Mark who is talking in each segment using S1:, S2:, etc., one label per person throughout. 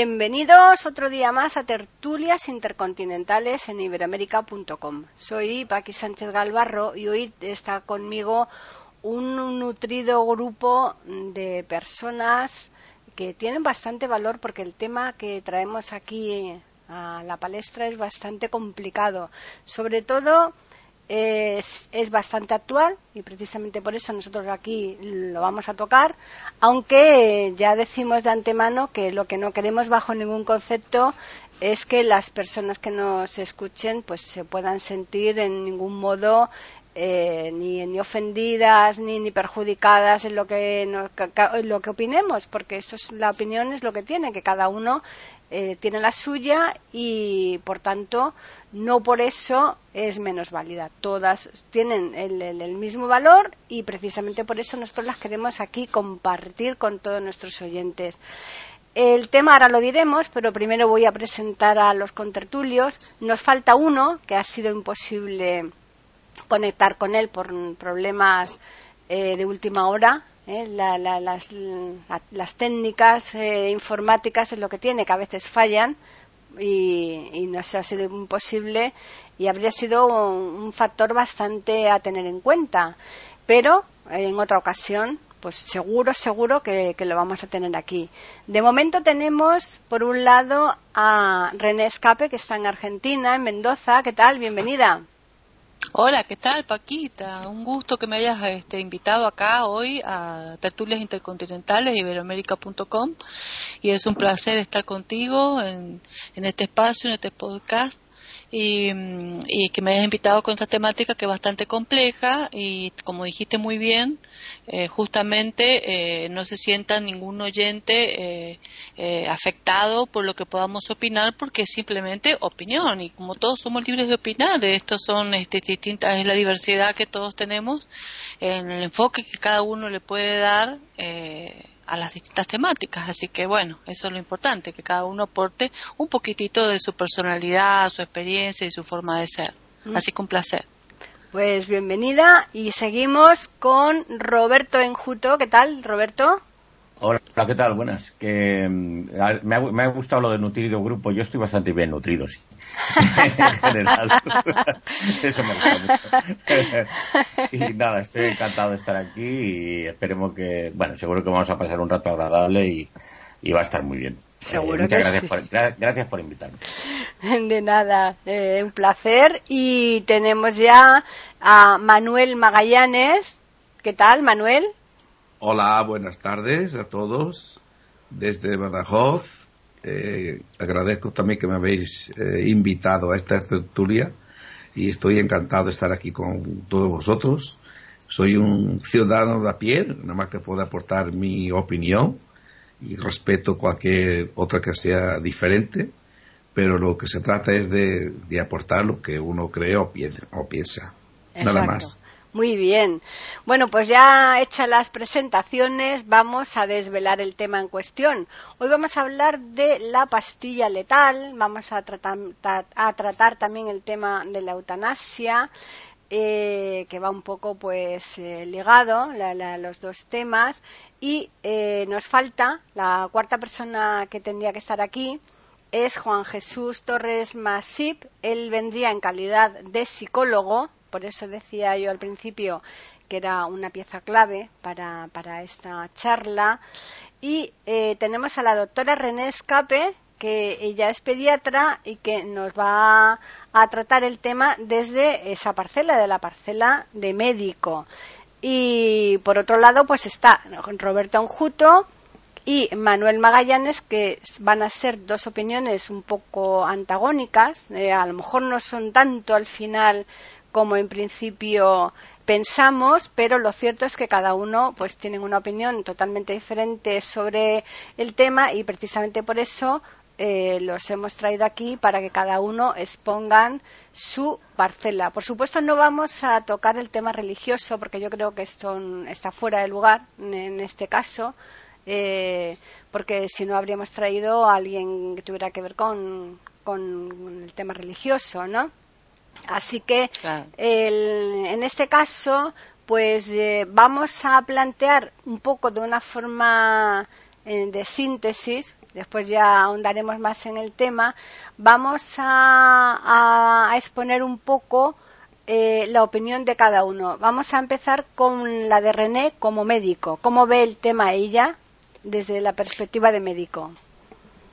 S1: Bienvenidos otro día más a Tertulias Intercontinentales en iberoamérica.com. Soy Paqui Sánchez Galvarro y hoy está conmigo un nutrido grupo de personas que tienen bastante valor porque el tema que traemos aquí a la palestra es bastante complicado. Sobre todo es, es, bastante actual y precisamente por eso nosotros aquí lo vamos a tocar, aunque ya decimos de antemano que lo que no queremos bajo ningún concepto es que las personas que nos escuchen pues se puedan sentir en ningún modo eh, ni, ni, ofendidas ni, ni perjudicadas en lo que en lo que opinemos porque eso es la opinión es lo que tiene que cada uno eh, tiene la suya y por tanto no por eso es menos válida. Todas tienen el, el, mismo valor y precisamente por eso nosotros las queremos aquí compartir con todos nuestros oyentes. El tema ahora lo diremos, pero primero voy a presentar a los contertulios. Nos falta uno que ha sido imposible conectar con él por problemas eh, de última hora ¿eh? La, la, las, la, las, técnicas eh, informáticas es lo que tiene, que a veces fallan y, y nos ha sido imposible y habría sido un, factor bastante a tener en cuenta. Pero en otra ocasión, pues seguro, seguro que lo vamos a tener aquí. De momento tenemos, por un lado, a René Escape, que está en Argentina, en Mendoza. ¿Qué tal? Bienvenida.
S2: Hola, ¿qué tal, Paquita? Un gusto que me hayas este, invitado acá hoy a Tertulias Intercontinentales de Iberoamérica.com y es un placer estar contigo en, en este espacio, en este podcast y, y, que me hayas invitado con esta temática que es bastante compleja y como dijiste muy bien, eh, justamente eh, no se sienta ningún oyente eh, eh, afectado por lo que podamos opinar porque es simplemente opinión y como todos somos libres de opinar, estos son este, distintas, es la diversidad que todos tenemos en el enfoque que cada uno le puede dar eh, a las distintas temáticas. Así que bueno, eso es lo importante, que cada uno aporte un poquitito de su personalidad, su experiencia y su forma de ser. Mm. Así que un placer.
S1: Pues bienvenida y seguimos con Roberto Enjuto. ¿Qué tal, Roberto?
S3: Hola, ¿qué tal? Buenas. Que me ha, me ha gustado lo de nutrido grupo. Yo estoy bastante bien nutrido, sí. en general. Eso me gusta mucho. y nada, estoy encantado de estar aquí y esperemos que, bueno, seguro que vamos a pasar un rato agradable y, y va a estar muy bien.
S1: Seguro
S3: eh, muchas
S1: que
S3: gracias,
S1: sí.
S3: por, gra gracias por invitarme.
S1: De nada, eh, un placer. Y tenemos ya a Manuel Magallanes. ¿Qué tal, Manuel?
S4: Hola, buenas tardes a todos desde Badajoz. Eh, agradezco también que me habéis eh, invitado a esta tertulia y estoy encantado de estar aquí con todos vosotros. Soy un ciudadano de a pie, nada más que puedo aportar mi opinión y respeto cualquier otra que sea diferente, pero lo que se trata es de, de aportar lo que uno cree o piensa. O piensa. Nada más.
S1: Muy bien. Bueno, pues ya hechas las presentaciones, vamos a desvelar el tema en cuestión. Hoy vamos a hablar de la pastilla letal, vamos a tratar, a tratar también el tema de la eutanasia, eh, que va un poco pues eh, ligado la, los dos temas y eh, nos falta la cuarta persona que tendría que estar aquí es Juan Jesús Torres Masip. Él vendría en calidad de psicólogo, por eso decía yo al principio que era una pieza clave para, para esta charla. Y eh, tenemos a la doctora René Escape, que ella es pediatra y que nos va a tratar el tema desde esa parcela, de la parcela de médico. Y por otro lado, pues está Roberto Anjuto y Manuel Magallanes, que van a ser dos opiniones un poco antagónicas. Eh, a lo mejor no son tanto al final como en principio pensamos, pero lo cierto es que cada uno pues tiene una opinión totalmente diferente sobre el tema y precisamente por eso eh, los hemos traído aquí para que cada uno expongan su parcela. Por supuesto, no vamos a tocar el tema religioso porque yo creo que esto está fuera de lugar en este caso. Eh, porque si no habríamos traído a alguien que tuviera que ver con, con el tema religioso, ¿no? Así que en este caso, pues eh, vamos a plantear un poco de una forma eh, de síntesis, después ya ahondaremos más en el tema, vamos a, exponer un poco eh, la opinión de cada uno. Vamos a empezar con la de René como médico. ¿Cómo ve el tema ella desde la perspectiva de médico?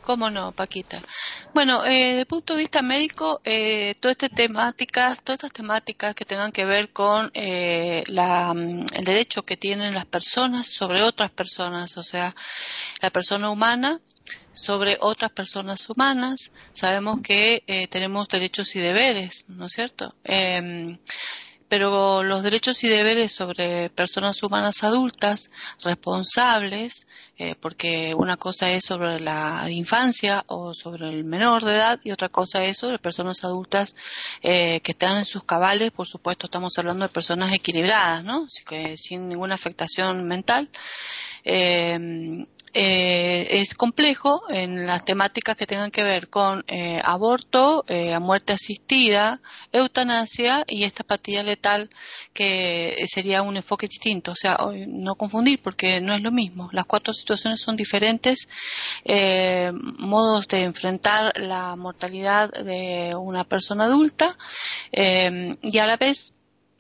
S2: ¿Cómo no, Paquita? Bueno, eh, desde el punto de vista médico, eh, todas estas temáticas, todas estas temáticas que tengan que ver con eh, mm, el derecho que tienen las personas sobre otras personas, o sea, la persona humana sobre otras personas humanas, sabemos que eh, tenemos derechos y deberes, ¿no es cierto? Em, pero los derechos y deberes sobre personas humanas adultas responsables, eh, porque una cosa es sobre la infancia o sobre el menor de edad y otra cosa es sobre personas adultas eh, que están en sus cabales, por supuesto estamos hablando de personas equilibradas, ¿no? Así que sin ninguna afectación mental. Eh, eh, es complejo en las temáticas que tengan que ver con eh, aborto, eh, muerte asistida, eutanasia y esta patilla letal que sería un enfoque distinto. O sea, no confundir porque no es lo mismo. Las cuatro situaciones son diferentes eh, modos de enfrentar la mortalidad de una persona adulta y a la vez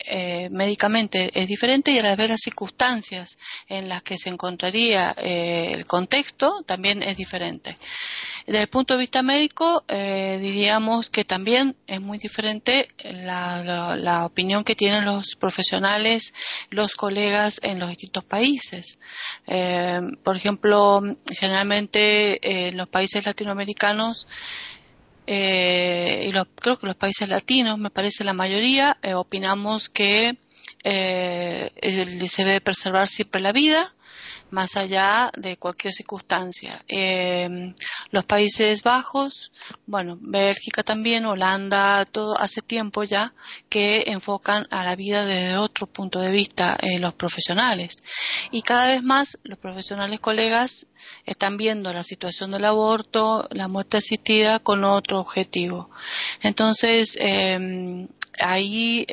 S2: eh, médicamente es diferente y a la vez las circunstancias en las que se encontraría eh, el contexto también es diferente. Desde el punto de vista médico, eh, diríamos que también es muy diferente la, opinión que tienen los profesionales, los colegas en los distintos países. por ejemplo, generalmente en los países latinoamericanos eh, y creo que los países latinos, me parece la mayoría, eh, opinamos que eh, se debe preservar siempre la vida, más allá de cualquier circunstancia. Eh, los Países Bajos, bueno, Bélgica también, Holanda, todo hace tiempo ya que enfocan a la vida desde otro punto de vista eh, los profesionales. Y cada vez más los profesionales colegas están viendo la situación del aborto, la muerte asistida con otro objetivo. Entonces, eh, ahí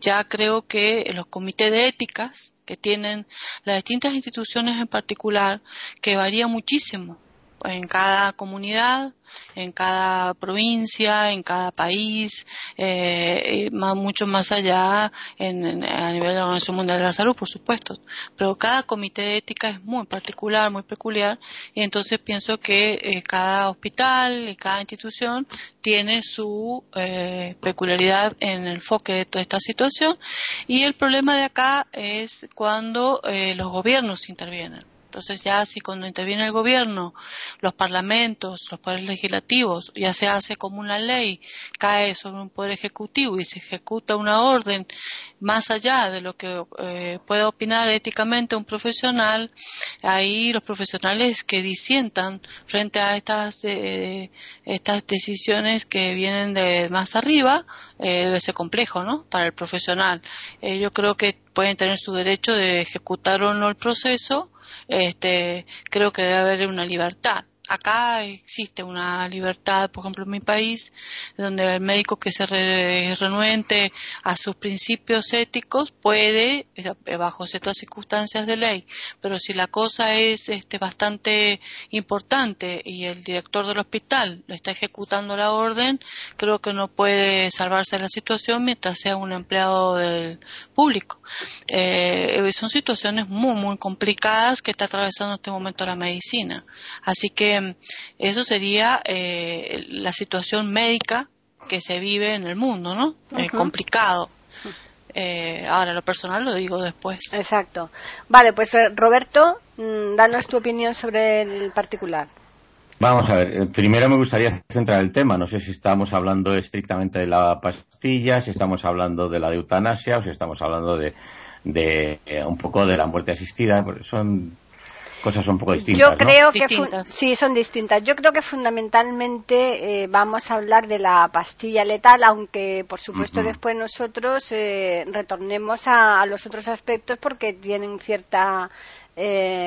S2: ya creo que los comités de éticas que tienen las distintas instituciones en particular, que varía muchísimo en cada comunidad, en cada provincia, en cada país, eh, mucho más allá en, a nivel de la Organización Mundial de la Salud, por supuesto. Pero cada comité de ética es muy particular, muy peculiar, y entonces pienso que eh, cada hospital y cada institución tiene su eh, peculiaridad en el enfoque de toda esta situación, y el problema de acá es cuando eh, los gobiernos intervienen entonces ya si cuando interviene el gobierno, los parlamentos, los poderes legislativos, ya se hace como una ley, cae sobre un poder ejecutivo y se ejecuta una orden más allá de lo que eh, puede opinar éticamente un profesional, ahí los profesionales que disientan frente a estas, estas decisiones que vienen de más arriba, eh, debe ser complejo, ¿no? Para el profesional. Eh, yo creo que pueden tener su derecho de ejecutar o no el proceso, este, creo que debe haber una libertad acá existe una libertad, por ejemplo, en mi país, donde el médico que se renuente a sus principios éticos puede, eh, bajo ciertas circunstancias de ley, pero si la cosa es este, bastante importante y el director del hospital lo está ejecutando la orden, creo que no puede salvarse la situación mientras sea un empleado del público. Eh, son situaciones muy, muy complicadas que está atravesando en este momento la medicina. Así que eso sería eh, la situación médica que se vive en el mundo, ¿no? Eh, complicado. Eh, ahora, lo personal lo digo después.
S1: Exacto. Vale, pues Roberto, mm, danos tu opinión sobre el particular.
S3: Vamos a ver, primero me gustaría centrar el tema. No sé si estamos hablando estrictamente de la pastilla, si estamos hablando de la eutanasia o si estamos hablando de, de un poco de la muerte asistida. Son cosas un poco distintas.
S1: Yo creo que sí, son distintas. Yo creo que fundamentalmente eh, vamos a hablar de la pastilla letal, aunque por supuesto después nosotros eh, retornemos a, a los otros aspectos porque tienen ciertas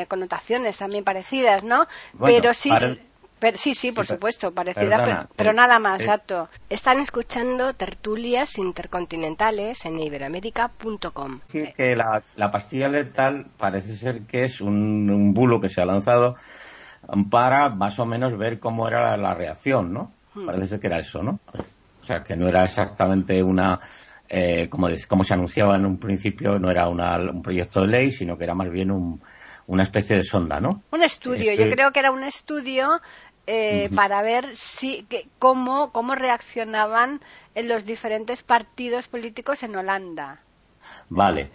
S1: connotaciones también parecidas, ¿no?
S3: Bueno,
S1: pero sí.
S3: para-
S1: pero- sí, sí, por supuesto, parecida,
S3: perdona,
S1: pero, pero nada más,
S3: eh,
S1: exacto. Están escuchando tertulias intercontinentales en iberoamérica.com.
S3: que, la, la pastilla letal parece ser que es un, un bulo que se ha lanzado para más o menos ver cómo era la, la reacción, ¿no?
S1: Hmm.
S3: Parece ser que era eso, ¿no? O sea, que no era exactamente una, eh, como, se anunciaba en un principio, no era una- un proyecto de ley, sino que era más bien un- una especie de sonda, ¿no?
S1: Un estudio,
S3: Este-
S1: yo creo que era un estudio eh, para ver si que, cómo cómo reaccionaban en los diferentes partidos políticos en Holanda.
S3: Vale.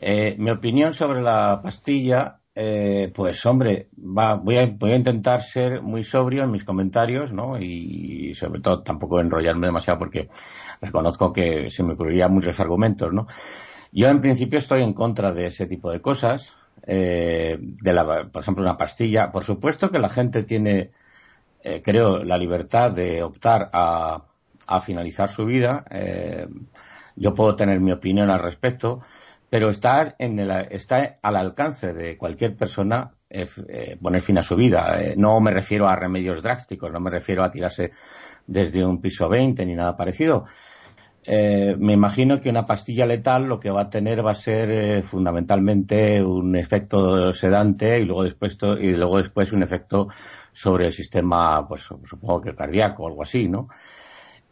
S3: Eh, mi opinión sobre la pastilla, eh, pues hombre, va, voy, a, voy a intentar ser muy sobrio en mis comentarios, ¿no? Y, sobre todo tampoco enrollarme demasiado porque reconozco que se me ocurrirían muchos argumentos, ¿no? Yo en principio estoy en contra de ese tipo de cosas, eh, de la, por ejemplo, una pastilla. Por supuesto que la gente tiene, eh, creo, la libertad de optar a, a finalizar su vida. Eh, yo puedo tener mi opinión al respecto, pero está, en el, está al alcance de cualquier persona eh, poner fin a su vida. No me refiero a remedios drásticos, no me refiero a tirarse desde un piso 20 ni nada parecido. Me imagino que una pastilla letal lo que va a tener va a ser fundamentalmente un efecto sedante y luego después y luego después un efecto sobre el sistema, pues supongo que cardíaco o algo así, ¿no?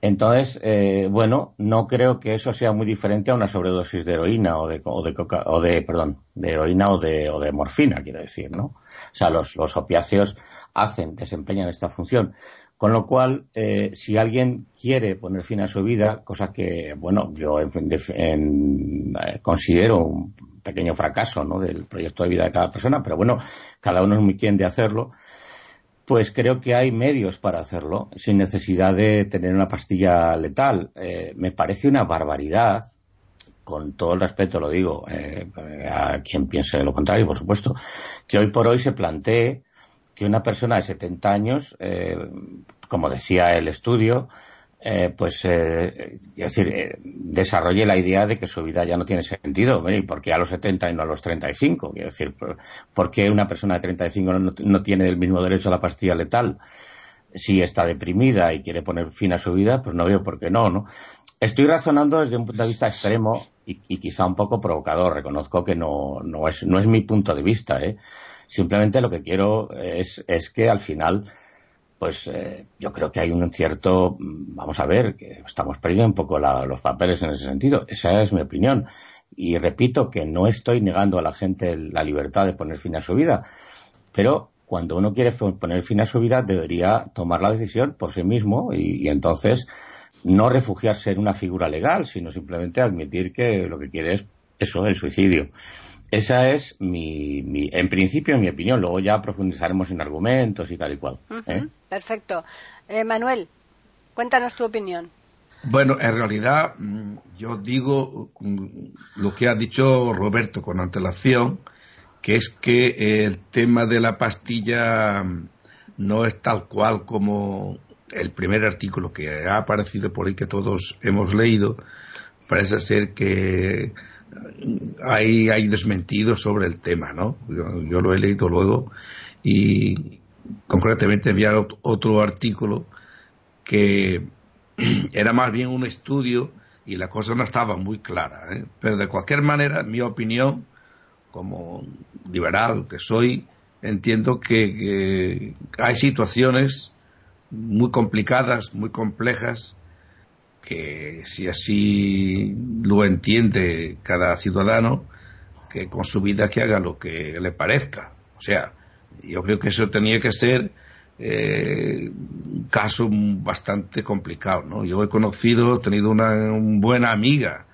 S3: Entonces, eh, bueno, no creo que eso sea muy diferente a una sobredosis de heroína o de, o de, coca- o de perdón, de heroína o de, o de morfina, quiero decir, ¿no? O sea, los, los opiáceos hacen, desempeñan esta función. Con lo cual, eh, si alguien quiere poner fin a su vida, cosa que, bueno, yo en, en, eh, considero un pequeño fracaso, ¿no? Del proyecto de vida de cada persona, pero bueno, cada uno es muy quien de hacerlo pues creo que hay medios para hacerlo sin necesidad de tener una pastilla letal. Eh, me parece una barbaridad, con todo el respeto lo digo, eh, a quien piense lo contrario, por supuesto, que hoy por hoy se plantee que una persona de 70 años, eh, como decía el estudio, eh, pues, eh, es decir, eh, desarrolle la idea de que su vida ya no tiene sentido. Hombre, ¿Y por qué a los 70 y no a los 35? Quiero decir, ¿por- ¿por qué una persona de 35 no, no tiene el mismo derecho a la pastilla letal? Si está deprimida y quiere poner fin a su vida, pues no veo por qué no, ¿no? Estoy razonando desde un punto de vista extremo y, y quizá un poco provocador. Reconozco que no, no, es, no es mi punto de vista, ¿eh? Simplemente lo que quiero es, es que al final pues eh, yo creo que hay un cierto, vamos a ver, que estamos perdiendo un poco la- los papeles en ese sentido. Esa es mi opinión. Y repito que no estoy negando a la gente la libertad de poner fin a su vida, pero cuando uno quiere poner fin a su vida debería tomar la decisión por sí mismo y, y entonces no refugiarse en una figura legal, sino simplemente admitir que lo que quiere es eso, el suicidio. Esa es mi, mi- en principio mi opinión. Luego ya profundizaremos en argumentos y tal y cual. ¿eh?
S1: Perfecto. Eh, Manuel, cuéntanos tu opinión.
S4: Bueno, en realidad mm, yo digo mm, lo que ha dicho Roberto con antelación, que es que el tema de la pastilla mm, no es tal cual como el primer artículo que ha aparecido por ahí que todos hemos leído. Parece ser que hay, desmentidos sobre el tema, ¿no? Yo, lo he leído luego y concretamente ot- otro artículo que era más bien un estudio y la cosa no estaba muy clara. ¿eh? Pero de cualquier manera, mi opinión, como liberal que soy, entiendo que hay situaciones muy complicadas, muy complejas, que si así lo entiende cada ciudadano, que con su vida que haga lo que le parezca. O sea, yo creo que eso tenía que ser eh, un caso bastante complicado, ¿no? Yo he conocido, he tenido una, una buena amiga,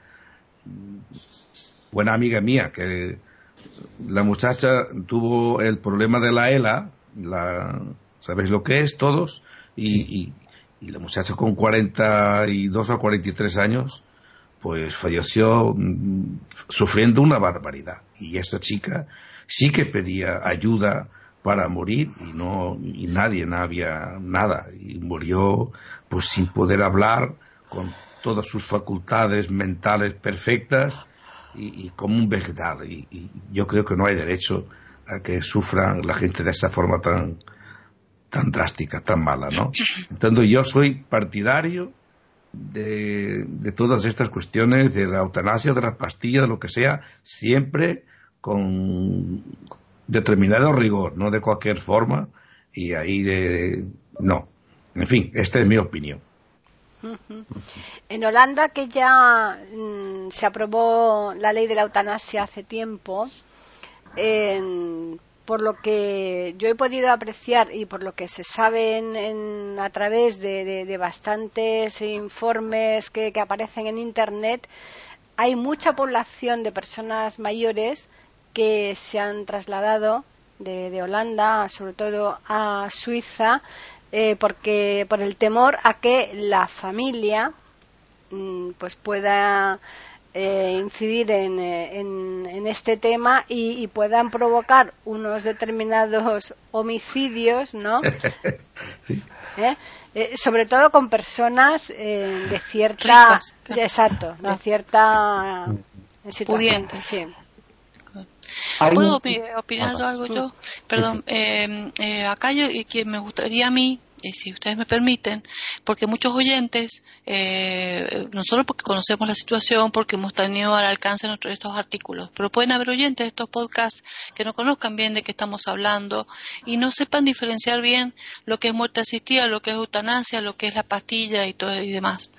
S4: buena amiga mía, que la muchacha tuvo el problema de la ELA, la, ¿sabéis lo que es todos? Y, y, y la muchacha con 42 o 43 años, pues falleció mm, sufriendo una barbaridad. Y esa chica sí que pedía ayuda para morir y no y nadie no había nada y murió pues sin poder hablar con todas sus facultades mentales perfectas y, como un vegetal y, yo creo que no hay derecho a que sufran la gente de esa forma tan tan drástica tan mala no entonces yo soy partidario de, de todas estas cuestiones de la eutanasia de la pastilla de lo que sea siempre con determinado rigor, no de cualquier forma, y ahí de, no. En fin, esta es mi opinión.
S1: En Holanda, que ya mm, se aprobó la ley de la eutanasia hace tiempo, por lo que yo he podido apreciar y por lo que se sabe en, a través de, bastantes informes que aparecen en Internet, hay mucha población de personas mayores que se han trasladado de, Holanda, sobre todo a Suiza, eh, porque por el temor a que la familia mm, pues pueda eh, incidir en, eh, en, este tema y, puedan provocar unos determinados homicidios, ¿no? sobre todo con personas de cierta, exacto, de cierta.
S2: Sí. ¿Puedo opinar algo yo? Perdón, eh, eh, acá yo, que me gustaría a mí si ustedes me permiten, porque muchos oyentes, eh, no solo porque conocemos la situación, porque hemos tenido al alcance nuestros, estos artículos, pero pueden haber oyentes de estos podcasts que no conozcan bien de qué estamos hablando y no sepan diferenciar bien lo que es muerte asistida, lo que es eutanasia, lo que es la pastilla y todo y demás.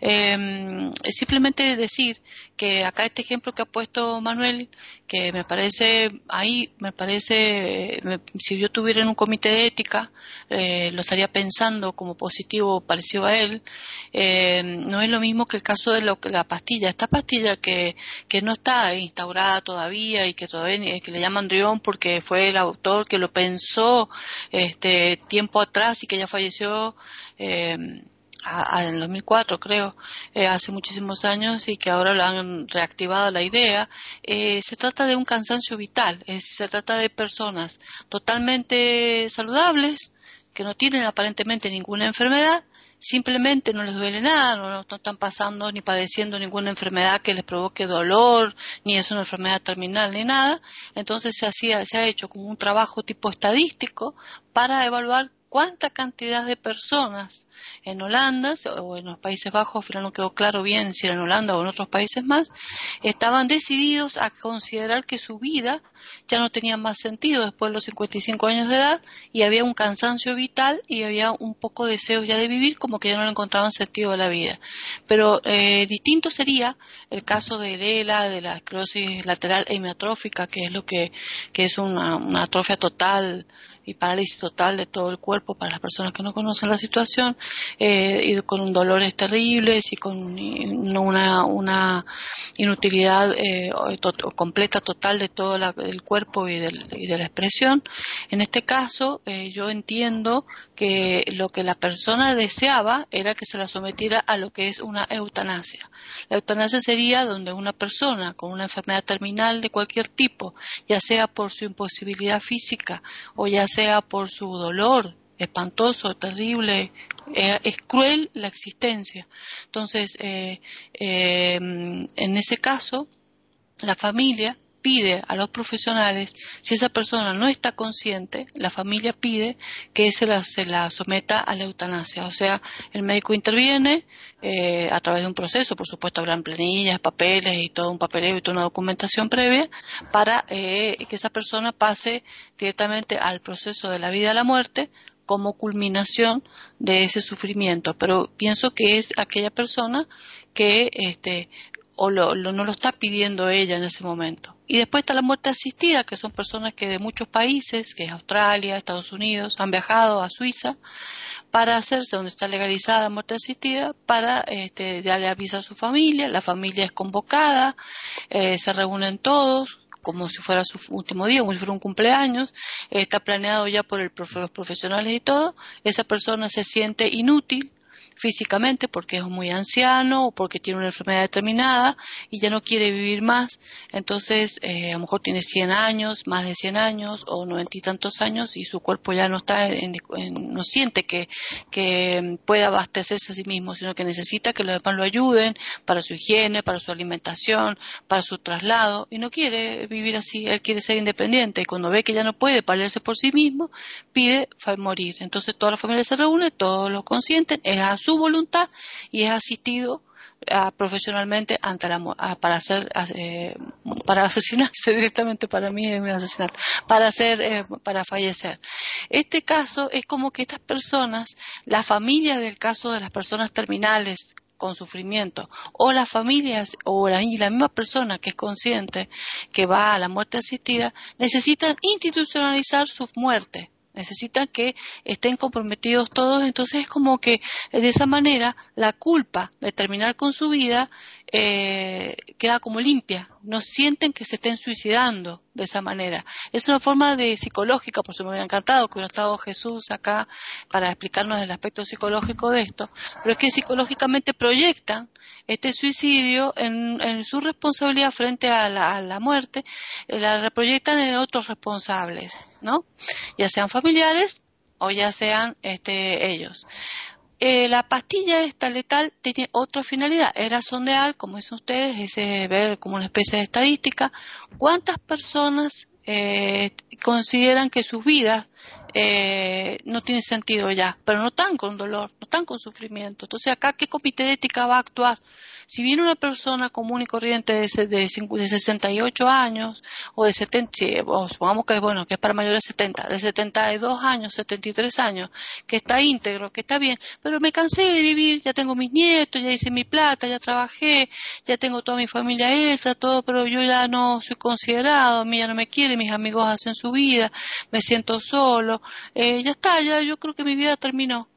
S2: Eh, simplemente decir que acá este ejemplo que ha puesto Manuel, que me parece, ahí me parece, si yo tuviera en un comité de ética, eh, lo estaría pensando como positivo parecido a él, eh, no es lo mismo que el caso de lo, la pastilla. Esta pastilla que, que no está instaurada todavía y que todavía que le llaman Drión porque fue el autor que lo pensó este tiempo atrás y que ya falleció. Eh, en 2004 creo, eh, hace muchísimos años y que ahora lo han reactivado la idea, eh, se trata de un cansancio vital, se trata de personas totalmente saludables, que no tienen aparentemente ninguna enfermedad, simplemente no les duele nada, no, no, están pasando ni padeciendo ninguna enfermedad que les provoque dolor, ni es una enfermedad terminal ni nada. Entonces se, hacía, se ha hecho como un trabajo tipo estadístico para evaluar cuánta cantidad de personas en Holanda o en los Países Bajos, pero no quedó claro bien si era en Holanda o en otros países más, estaban decididos a considerar que su vida ya no tenía más sentido después de los 55 años de edad y había un cansancio vital y había un poco de deseo ya de vivir como que ya no le encontraban sentido a la vida. Pero eh, distinto sería el caso de ELA, de la esclerosis lateral hemiatrófica, que es lo que, que es una atrofia total y parálisis total de todo el cuerpo para las personas que no conocen la situación, eh, y con dolores terribles y con una, una inutilidad eh, completa total de todo el cuerpo y, y, de la expresión. En este caso, eh, yo entiendo que lo que la persona deseaba era que se la sometiera a lo que es una eutanasia. La eutanasia sería donde una persona con una enfermedad terminal de cualquier tipo, ya sea por su imposibilidad física o ya sea por su dolor espantoso, terrible, eh, es cruel la existencia. Entonces, eh, eh, en ese caso, la familia pide a los profesionales, si esa persona no está consciente, la familia pide que se la, se la someta a la eutanasia. O sea, el médico interviene eh, a través de un proceso, por supuesto habrán planillas, papeles y todo un papeleo y toda una documentación previa para eh, que esa persona pase directamente al proceso de la vida a la muerte como culminación de ese sufrimiento. Pero pienso que es aquella persona que este, o no lo está pidiendo ella en ese momento. Y después está la muerte asistida, que son personas que de muchos países, que es Australia, Estados Unidos, han viajado a Suiza para hacerse donde está legalizada la muerte asistida, para este, darle aviso a su familia, la familia es convocada, eh, se reúnen todos, como si fuera su último día, como si fuera un cumpleaños, está planeado ya por el, los profesionales y todo, esa persona se siente inútil, físicamente porque es muy anciano o porque tiene una enfermedad determinada y ya no quiere vivir más. Entonces, eh, a lo mejor tiene 100 años, más de 100 años o noventa y tantos años y su cuerpo ya no está, no siente que, que pueda abastecerse a sí mismo, sino que necesita que los demás lo ayuden para su higiene, para su alimentación, para su traslado y no quiere vivir así. Él quiere ser independiente y cuando ve que ya no puede valerse por sí mismo, pide morir. Entonces toda la familia se reúne, todos lo consienten, es a su voluntad y es asistido ah, profesionalmente ante la ah, para hacer eh, para asesinarse directamente para mí es un asesinato para hacer eh, para fallecer. Este caso es como que estas personas la familia del caso de las personas terminales con sufrimiento o las familias o la, la misma persona que es consciente que va a la muerte asistida necesitan institucionalizar su muerte necesitan que estén comprometidos todos, entonces es como que de esa manera la culpa de terminar con su vida eh, queda como limpia, no sienten que se estén suicidando de esa manera. Es una forma de psicológica, por eso me hubiera encantado que hubiera estado Jesús acá para explicarnos el aspecto psicológico de esto, pero es que psicológicamente proyectan este suicidio en, su responsabilidad frente a la, muerte, eh, la proyectan en otros responsables, ¿no? Ya sean familiares o ya sean este, ellos. Eh, la pastilla esta letal tiene otra finalidad, era sondear, como dicen ustedes, es ver como una especie de estadística, cuántas personas eh, consideran que sus vidas eh, no tienen sentido ya, pero no están con dolor, no están con sufrimiento. Entonces acá, ¿qué comité de ética va a actuar? Si viene una persona común y corriente de, de, de 68 años o de 70, o supongamos que, bueno, que es para mayores de 70, de 72 años, 73 años, que está íntegro, que está bien, pero me cansé de vivir, ya tengo mis nietos, ya hice mi plata, ya trabajé, ya tengo toda mi familia hecha, todo, pero yo ya no soy considerado, a mí ya no me quiere, mis amigos hacen su vida, me siento solo, eh, ya está, ya yo creo que mi vida terminó.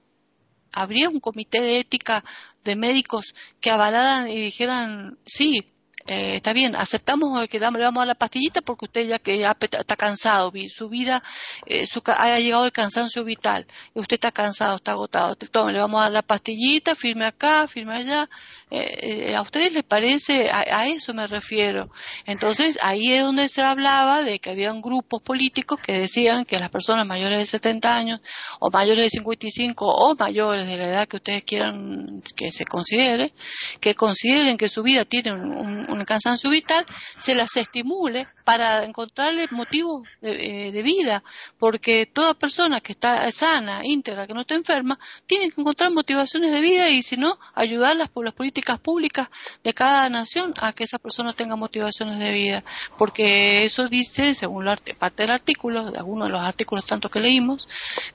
S2: Habría un comité de ética de médicos que avalaran y dijeran, sí, eh, está bien, aceptamos que le vamos a la pastillita porque usted ya que está cansado, su vida eh, ha llegado el cansancio vital, usted está cansado, está agotado, le vamos a dar la pastillita, firme acá, firme allá, eh, a ustedes les parece, a, eso me refiero. Entonces ahí es donde se hablaba de que habían grupos políticos que decían que las personas mayores de 70 años o mayores de 55 o mayores de la edad que ustedes quieran que se considere, que consideren que su vida tiene un un cansancio vital, se las estimule para encontrarle motivos de, eh, vida, porque toda persona que está sana, íntegra, que no está enferma, tiene que encontrar motivaciones de vida y si no, ayudarlas por las políticas públicas de cada nación a que esa persona tenga motivaciones de vida, porque eso dice, según la parte del artículo, de algunos de los artículos tanto que leímos,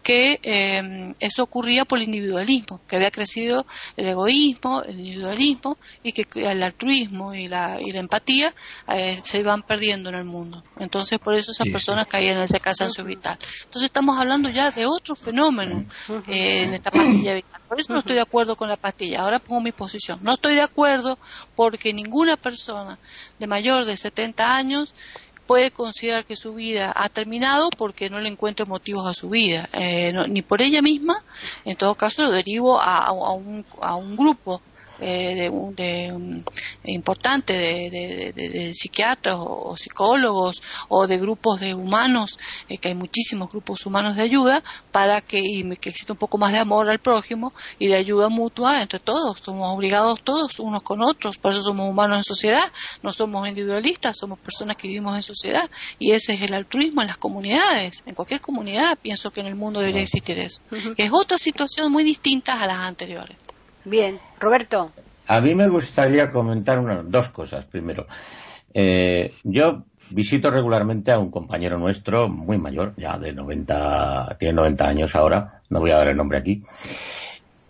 S2: que eh, eso ocurría por el individualismo, que había crecido el egoísmo, el individualismo y que el altruismo y la y la empatía eh, se iban perdiendo en el mundo. Entonces, por eso esas personas caían en ese cansancio vital. Entonces, estamos hablando ya de otro fenómeno eh, en esta pastilla vital. Por eso no estoy de acuerdo con la pastilla. Ahora pongo mi posición. No estoy de acuerdo porque ninguna persona de mayor de 70 años puede considerar que su vida ha terminado porque no le encuentre motivos a su vida, eh, ni por ella misma, en todo caso lo derivo a, un, a un grupo eh, de, de, importante de, psiquiatras o, psicólogos o de grupos de humanos, eh, que hay muchísimos grupos humanos de ayuda, para que, que exista un poco más de amor al prójimo y de ayuda mutua entre todos. Somos obligados todos unos con otros, por eso somos humanos en sociedad, no somos individualistas, somos personas que vivimos en sociedad y ese es el altruismo en las comunidades. En cualquier comunidad pienso que en el mundo debería existir eso, que es otra situación muy distinta a las anteriores.
S1: Bien, Roberto.
S3: A mí me gustaría comentar dos cosas. Primero, eh, yo visito regularmente a un compañero nuestro muy mayor, ya de 90, tiene 90 años ahora, no voy a dar el nombre aquí.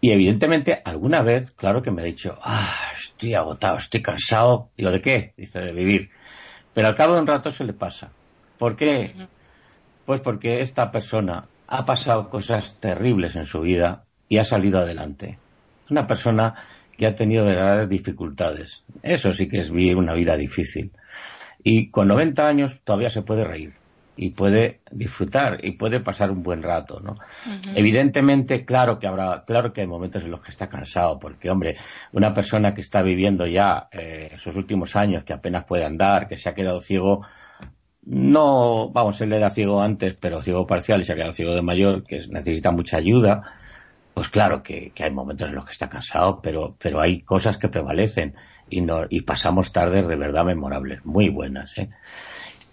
S3: Y evidentemente, alguna vez, claro que me ha dicho, ah, estoy agotado, estoy cansado. Digo, ¿de qué? Dice, de vivir. Pero al cabo de un rato se le pasa. ¿Por qué? Pues porque esta persona ha pasado cosas terribles en su vida y ha salido adelante una persona que ha tenido verdaderas dificultades. Eso sí que es vivir una vida difícil. Y con 90 años todavía se puede reír. y puede disfrutar y puede pasar un buen rato, ¿no? Evidentemente, claro que habrá, claro que hay momentos en los que está cansado, porque hombre, una persona que está viviendo ya eh, esos últimos años, que apenas puede andar, que se ha quedado ciego, no, vamos, él era ciego antes, pero ciego parcial y se ha quedado ciego de mayor, que necesita mucha ayuda, pues claro que, hay momentos en los que está cansado, pero, pero hay cosas que prevalecen y, no, y pasamos tardes de verdad memorables, muy buenas, ¿eh?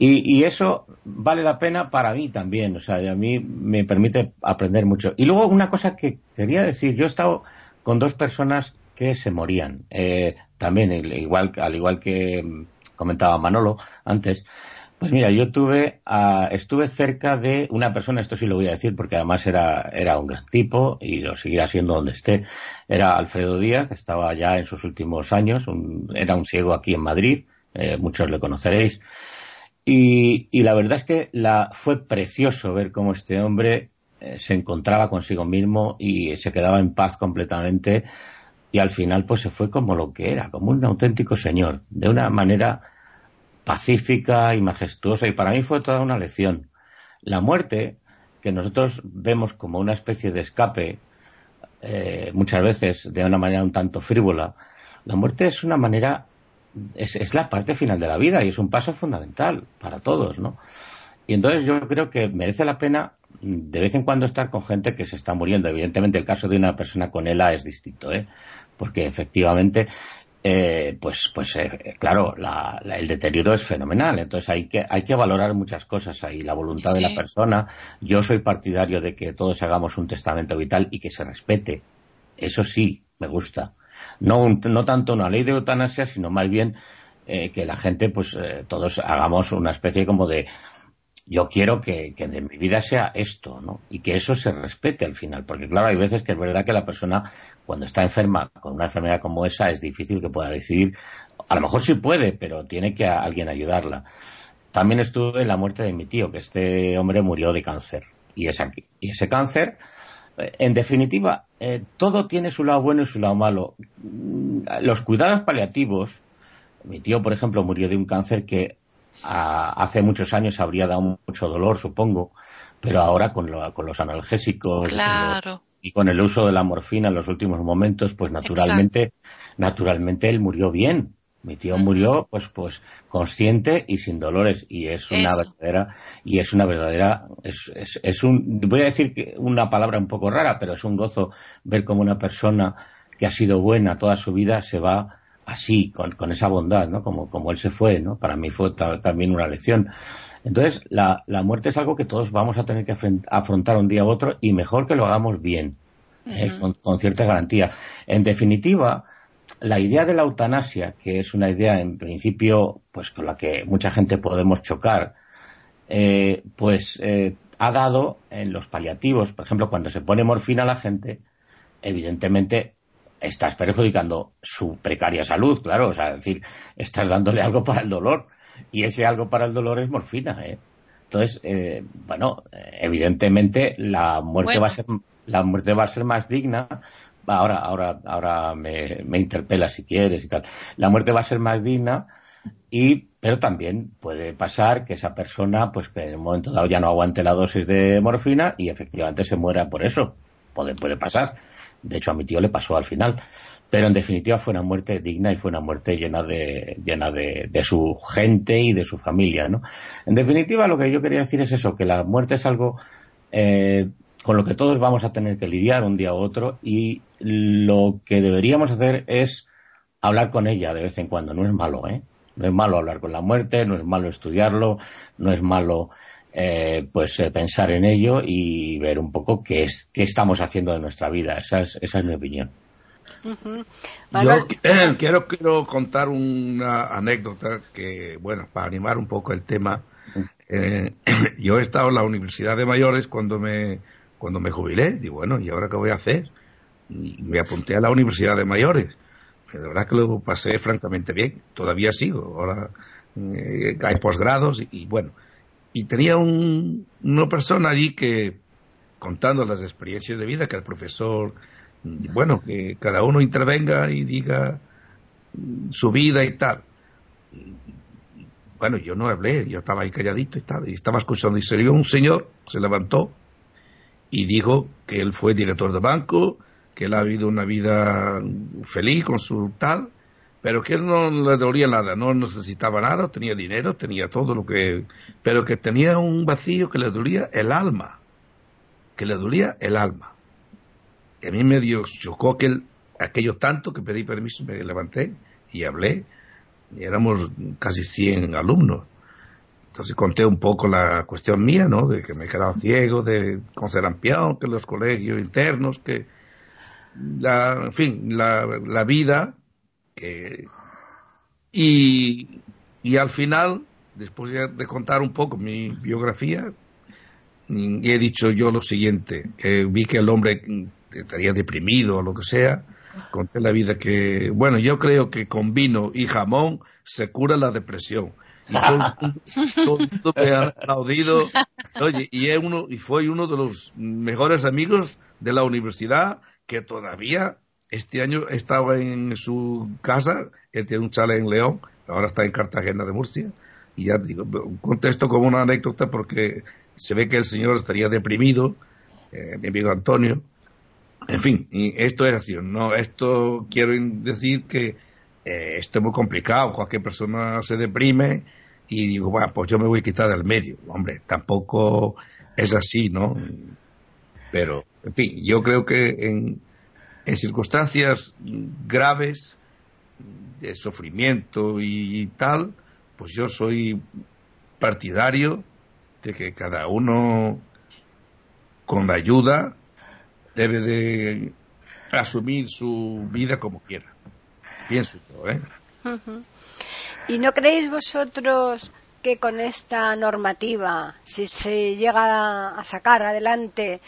S3: Y, eso vale la pena para mí también, o sea, a mí me permite aprender mucho. Y luego una cosa que quería decir, yo he estado con dos personas que se morían, eh, también, igual, al igual que comentaba Manolo antes, pues mira, yo tuve, estuve cerca de una persona, esto sí lo voy a decir porque además era, era un gran tipo y lo seguirá siendo donde esté. Era Alfredo Díaz, estaba ya en sus últimos años, era un ciego aquí en Madrid, eh, muchos le conoceréis. Y, la verdad es que la, fue precioso ver cómo este hombre eh, se encontraba consigo mismo y se quedaba en paz completamente y al final pues se fue como lo que era, como un auténtico señor, de una manera pacífica y majestuosa y para mí fue toda una lección. La muerte, que nosotros vemos como una especie de escape, eh, muchas veces de una manera un tanto frívola, la muerte es una manera es, la parte final de la vida y es un paso fundamental para todos, ¿no? Y entonces yo creo que merece la pena de vez en cuando estar con gente que se está muriendo. Evidentemente el caso de una persona con ELA es distinto, ¿eh? Porque efectivamente, eh, pues, pues eh, claro, el deterioro es fenomenal. Entonces hay que, hay que valorar muchas cosas ahí. La voluntad de la persona. Yo soy partidario de que todos hagamos un testamento vital y que se respete. Eso sí, me gusta no, no tanto una ley de eutanasia, sino más bien eh, que la gente, pues eh, todos hagamos una especie como de yo quiero que, que, de mi vida sea esto, ¿no? Y que eso se respete al final, porque claro, hay veces que es verdad que la persona cuando está enferma con una enfermedad como esa es difícil que pueda decidir, a lo mejor sí puede, pero tiene que alguien ayudarla. También estuve en la muerte de mi tío, que este hombre murió de cáncer y, y ese cáncer en definitiva, eh, todo tiene su lado bueno y su lado malo. Mm, los cuidados paliativos, mi tío, por ejemplo, murió de un cáncer que hace muchos años habría dado mucho dolor, supongo, pero ahora con, los analgésicos y con el uso de la morfina en los últimos momentos, pues naturalmente, naturalmente él murió bien. Mi tío murió, pues, pues, consciente y sin dolores, y es una verdadera, y es una verdadera, es, es, es, un, voy a decir que una palabra un poco rara, pero es un gozo ver cómo una persona que ha sido buena toda su vida se va así, con, con esa bondad, ¿no? Como, como él se fue, ¿no? Para mí fue también una lección. Entonces, la, la muerte es algo que todos vamos a tener que afrontar un día u otro, y mejor que lo hagamos bien, ¿eh? con, con cierta garantía. En definitiva, la idea de la eutanasia, que es una idea en principio, pues con la que mucha gente podemos chocar, eh, pues eh, ha dado en los paliativos, por ejemplo, cuando se pone morfina a la gente, evidentemente estás perjudicando su precaria salud, claro, o sea, es decir, estás dándole algo para el dolor y ese algo para el dolor es morfina, ¿eh? Entonces, eh, bueno, evidentemente la muerte va a ser la muerte va a ser más digna ahora, ahora, ahora me, me interpela si quieres y tal. La muerte va a ser más digna y pero también puede pasar que esa persona pues que en un momento dado ya no aguante la dosis de morfina y efectivamente se muera por eso puede puede pasar de hecho a mi tío le pasó al final pero en definitiva fue una muerte digna y fue una muerte llena de llena de, de su gente y de su familia no en definitiva lo que yo quería decir es eso que la muerte es algo eh, con lo que todos vamos a tener que lidiar un día u otro y lo que deberíamos hacer es hablar con ella de vez en cuando. No es malo, ¿eh? No es malo hablar con la muerte, no es malo estudiarlo, no es malo eh, pues eh, pensar en ello y ver un poco qué es qué estamos haciendo de nuestra vida. Esa es, esa es mi opinión.
S4: Yo eh, quiero, quiero contar una anécdota que, bueno, para animar un poco el tema. yo he estado en la Universidad de Mayores cuando me cuando me jubilé, digo, bueno, ¿y ahora qué voy a hacer? Y me apunté a la Universidad de Mayores. De verdad que lo pasé francamente bien, todavía sigo, ahora eh, hay posgrados y, bueno, y tenía un, una persona allí que contando las experiencias de vida que el profesor, bueno, que cada uno intervenga y diga su vida y tal. bueno, yo no hablé, yo estaba ahí calladito y tal, y estaba escuchando, y vio un señor, se levantó y dijo que él fue director de banco, que él ha vivido una vida feliz con su tal, pero que él no le dolía nada, no necesitaba nada, tenía dinero, tenía todo lo que, pero que tenía un vacío que le dolía el alma, que le dolía el alma. Y a mí me dio, chocó aquel, aquello tanto que pedí permiso, me levanté y hablé, y éramos casi 100 alumnos. Entonces conté un poco la cuestión mía, ¿no? De que me he quedado ciego, de con serampión, que los colegios internos, que la, en fin, la, la vida, que, y, y al final, después de contar un poco mi biografía, he dicho yo lo siguiente, que vi que el hombre estaría deprimido o lo que sea, conté la vida que, bueno, yo creo que con vino y jamón se cura la depresión. Y todo, el mundo me ha aplaudido. Oye, y, es uno, y fue uno de los mejores amigos de la universidad que todavía este año estaba en su casa, él tiene un chale en León, ahora está en Cartagena de Murcia, y ya digo, contesto como una anécdota porque se ve que el señor estaría deprimido, eh, mi amigo Antonio, en fin, y esto es así, no, esto quiero decir que eh, esto es muy complicado, cualquier persona se deprime y digo, bueno, pues yo me voy a quitar del medio, hombre, tampoco es así, ¿no? Pero, en fin, yo creo que en, en circunstancias graves de sufrimiento y tal, pues yo soy partidario de que cada uno con la ayuda debe de asumir su vida como quiera. Pienso yo, ¿eh?
S1: ¿Y no creéis vosotros que con esta normativa, si se llega a sacar adelante,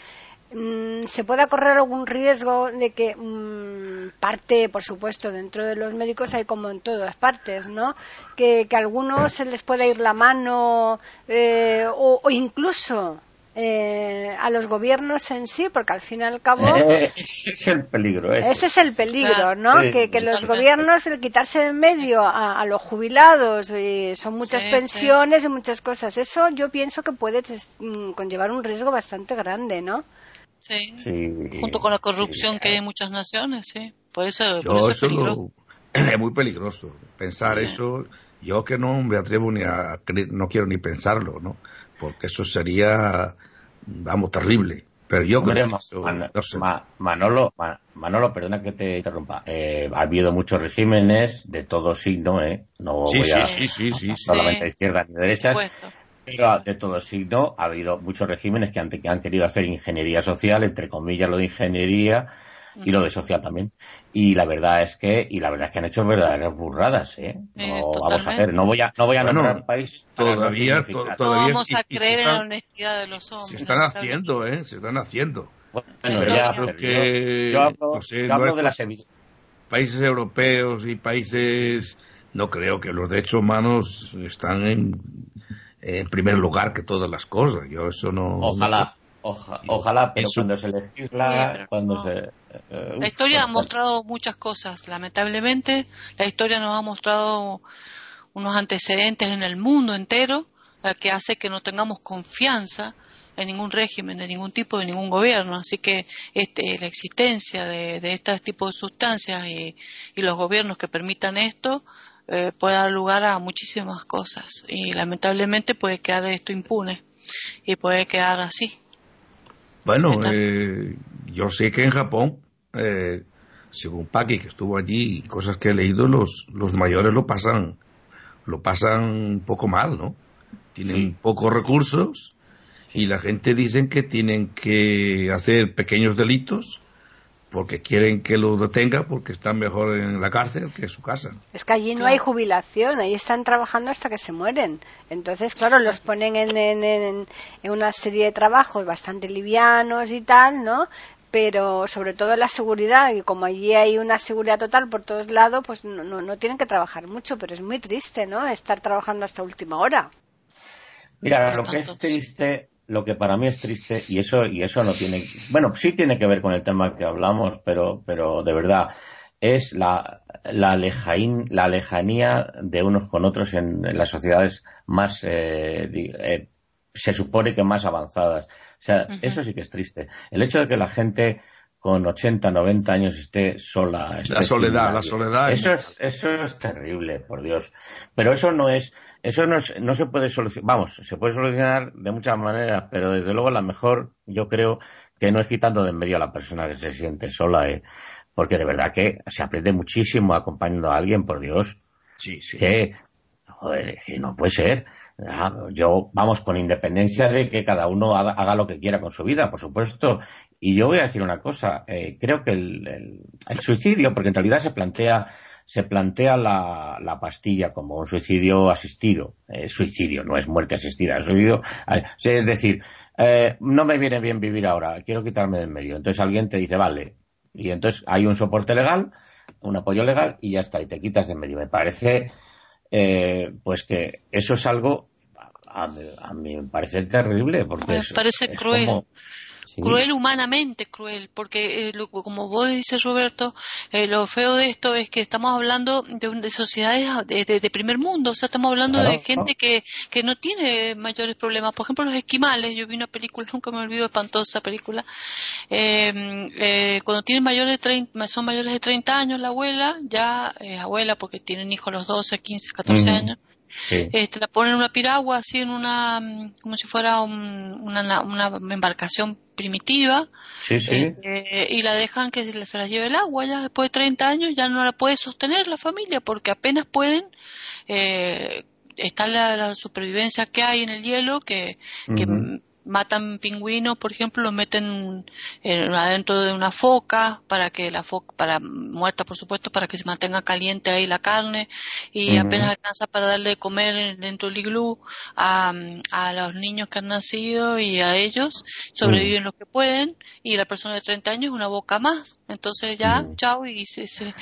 S1: Mm, se pueda correr algún riesgo de que mm, parte, por supuesto, dentro de los médicos hay como en todas partes, ¿no? Que, que a algunos se les pueda ir la mano eh, o, incluso eh, a los gobiernos en sí, porque al fin y al cabo.
S3: ese es el peligro.
S1: Ese, es el peligro, ¿no? que, que los gobiernos, el quitarse de en medio a, los jubilados, y son muchas pensiones y muchas cosas. Eso yo pienso que puede mm, conllevar un riesgo bastante grande, ¿no?
S2: Sí. Junto con la corrupción que hay en muchas naciones, sí. Por eso,
S4: es, es muy peligroso. Pensar eso, yo que no me atrevo ni a, no quiero ni pensarlo, ¿no? Porque eso sería, vamos, terrible. Pero yo creo
S3: Manolo, Manolo, perdona que te interrumpa. Eh, ha habido muchos regímenes de todo signo, ¿eh? No voy a,
S4: sí, sí, sí,
S3: solamente izquierda ni de derechas. Pero de todo signo ha habido muchos regímenes que han, que han querido hacer ingeniería social, entre comillas lo de ingeniería y lo de social también. Y la verdad es que, y la verdad es que han hecho verdaderas burradas, ¿eh? No, vamos a ver, no voy a, no voy a nombrar país.
S4: Todavía, todavía.
S2: No vamos a creer en la honestidad de los hombres.
S4: Se están haciendo, ¿eh? Se están haciendo.
S3: Bueno, ya, pero que, yo, hablo, yo hablo de las
S4: países europeos y países, no creo que los derechos humanos están en en primer lugar que todas las cosas. Yo eso no.
S3: Ojalá. ojalá, pero cuando se legisla, cuando se...
S2: Eh, la historia ha mostrado muchas cosas, lamentablemente. La historia nos ha mostrado unos antecedentes en el mundo entero que hace que no tengamos confianza en ningún régimen, de ningún tipo, de ningún gobierno. Así que este, la existencia de, de este tipo de sustancias y, y los gobiernos que permitan esto eh, puede dar lugar a muchísimas cosas y lamentablemente puede quedar esto impune y puede quedar así.
S4: Bueno, eh, yo sé que en Japón, eh, según Paki que estuvo allí y cosas que he leído, los, los mayores lo pasan, lo pasan un poco mal, ¿no? Tienen pocos recursos y la gente dicen que tienen que hacer pequeños delitos porque quieren que lo detenga porque están mejor en la cárcel que en su casa.
S1: Es que allí no hay jubilación, ahí están trabajando hasta que se mueren. Entonces, claro, los ponen en, en, una serie de trabajos bastante livianos y tal, ¿no? Pero sobre todo la seguridad, y como allí hay una seguridad total por todos lados, pues no, no, no tienen que trabajar mucho, pero es muy triste, ¿no? Estar trabajando hasta última hora.
S3: Mira, lo que es triste lo que para mí es triste y eso y eso no tiene bueno sí tiene que ver con el tema que hablamos pero pero de verdad es la, la, la lejanía de unos con otros en, las sociedades más, eh, eh, se supone que más avanzadas. O sea, eso sí que es triste. El hecho de que la gente con 80, 90 años esté sola.
S4: la soledad, la soledad.
S3: Eso es, eso es terrible, por Dios. Pero eso no es, eso no, no se puede solucionar, vamos, se puede solucionar de muchas maneras, pero desde luego la mejor, yo creo, que no es quitando de en medio a la persona que se siente sola, eh, porque de verdad que se aprende muchísimo acompañando a alguien, por Dios.
S4: Sí, sí.
S3: Que, joder, que no puede ser. Ah, yo, vamos, con independencia de que cada uno haga, lo que quiera con su vida, por supuesto. Y yo voy a decir una cosa, eh, creo que el, suicidio, porque en realidad se plantea, se plantea la, la pastilla como un suicidio asistido. Eh, suicidio, no es muerte asistida, es suicidio. Es decir, eh, no me viene bien vivir ahora, quiero quitarme del medio. Entonces alguien te dice, vale, y entonces hay un soporte legal, un apoyo legal y ya está, y te quitas de medio. Me parece, eh, pues que eso es algo, a, mí me parece terrible, porque
S2: me parece cruel. cruel humanamente cruel, porque eh, como vos dices Roberto, eh, lo feo de esto es que estamos hablando de, sociedades de, primer mundo, o sea, estamos hablando de gente que, que no tiene mayores problemas. Por ejemplo, los esquimales, yo vi una película, nunca me olvido espantosa película, em, eh, cuando tienen mayores de 30, son mayores de 30 años la abuela, ya es abuela porque tienen hijos a los 12, 15, 14 años, este, la ponen en una piragua, así en una, mm, como si fuera una, una, embarcación primitiva, este, y la dejan que se, la lleve el agua, ya después de 30 años ya no la puede sostener la familia, porque apenas pueden, eh, está la, supervivencia que hay en el hielo, que, que matan pingüinos, por ejemplo, los meten adentro de una foca para que la foca, para muerta por supuesto, para que se mantenga caliente ahí la carne y apenas alcanza para darle de comer dentro del iglú a, a los niños que han nacido y a ellos sobreviven los que pueden y la persona de 30 años una boca más, entonces ya, chao y se, se,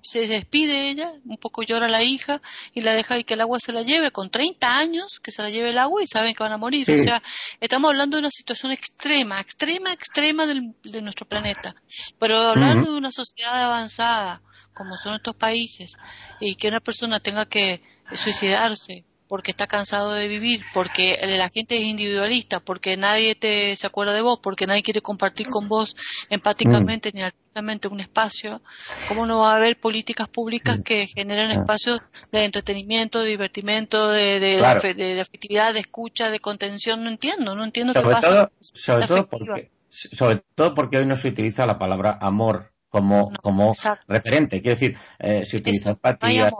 S2: se, despide ella, un poco llora la hija y la deja y que el agua se la lleve con 30 años, que se la lleve el agua y saben que van a morir, o sea, estamos estamos hablando de una situación extrema, extrema, extrema de nuestro planeta. Pero hablando de una sociedad avanzada, como son estos países, y que una persona tenga que suicidarse porque está cansado de vivir, porque la gente es individualista, porque nadie te se acuerda de vos, porque nadie quiere compartir con vos empáticamente ni altamente un espacio, ¿cómo no va a haber políticas públicas que generen espacios de entretenimiento, de divertimento, de, de, de, afectividad, de escucha, de contención? No entiendo, no entiendo qué pasa.
S3: sobre, todo porque, sobre todo porque hoy no se utiliza la palabra amor como, como referente. Quiero decir, eh, se utiliza empatía,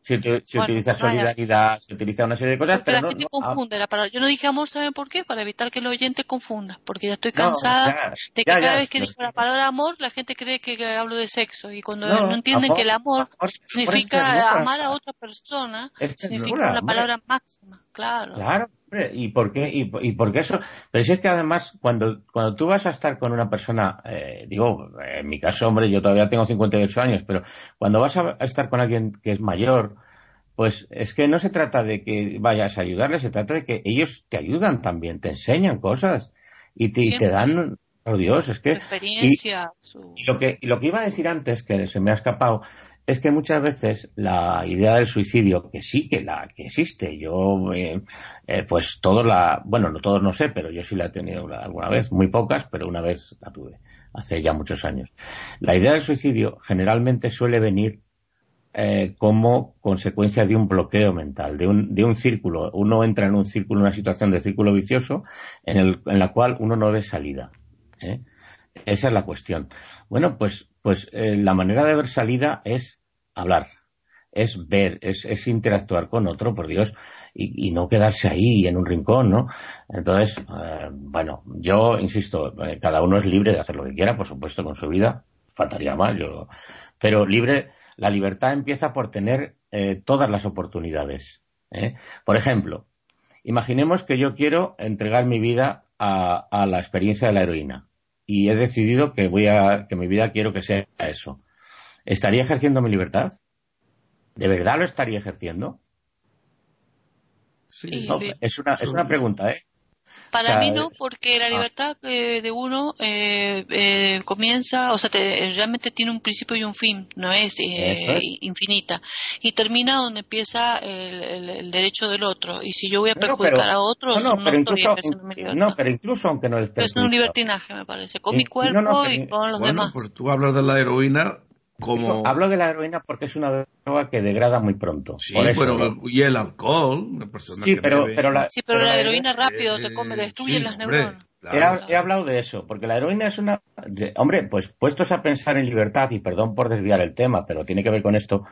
S3: se, utiliza solidaridad, se utiliza una serie de cosas.
S2: pero la gente confunde la palabra. Yo no dije amor, ¿saben por qué? Para evitar que el oyente confunda. Porque ya estoy cansada de que cada vez que digo la palabra amor, la gente cree que, hablo de sexo. Y cuando no, entienden que el amor, significa amar a otra persona, significa una palabra máxima. Claro.
S3: Claro. ¿Y por qué? ¿Y, por qué eso? Pero si es que además, cuando, cuando tú vas a estar con una persona, eh, digo, en mi caso, hombre, yo todavía tengo 58 años, pero cuando vas a estar con alguien que es mayor, pues es que no se trata de que vayas a ayudarles, se trata de que ellos te ayudan también, te enseñan cosas y te, te dan, por Dios, es que...
S2: Experiencia.
S3: Y, lo que, y lo que iba a decir antes, que se me ha escapado, es que muchas veces la idea del suicidio, que sí que la que existe, yo eh, eh, pues todos la, bueno, no todos no sé, pero yo sí la he tenido alguna vez, muy pocas, pero una vez la tuve, hace ya muchos años. La idea del suicidio generalmente suele venir eh, como consecuencia de un bloqueo mental, de un, de un círculo. Uno entra en un círculo, una situación de círculo vicioso en, el, en la cual uno no ve salida. Esa es la cuestión. Bueno, pues pues eh, la manera de ver salida es hablar, es ver, es, interactuar con otro, por Dios, y, no quedarse ahí en un rincón, ¿no? Entonces, eh, bueno, yo insisto, eh, cada uno es libre de hacer lo que quiera, por supuesto, con su vida, faltaría más, yo, pero libre, la libertad empieza por tener todas las oportunidades. Por ejemplo, imaginemos que yo quiero entregar mi vida a la experiencia de la heroína y he decidido que voy a que mi vida quiero que sea eso. ¿Estaría ejerciendo mi libertad? ¿De verdad lo estaría ejerciendo?
S4: Sí.
S3: es una es una pregunta, ¿eh?
S2: Para mí no, porque la ah. libertad eh, de uno eh, eh, comienza, o sea, realmente tiene un principio y un fin, no es, infinita. Y termina donde empieza el, derecho del otro. Y si yo voy a perjudicar a otros,
S3: no, pero incluso, no, pero incluso aunque no
S2: es un libertinaje, me parece, con mi cuerpo y con los demás.
S4: Pues tú hablas de la heroína como...
S3: Hablo de la heroína porque es una droga que degrada muy pronto.
S4: Sí, pero, y el alcohol, una persona
S3: sí, pero, pero la,
S2: sí, pero, la heroína rápido te come, destruye las neuronas.
S3: He, hablado de eso, porque la heroína es una... Hombre, pues puestos a pensar en libertad, y perdón por desviar el tema, pero tiene que ver con esto,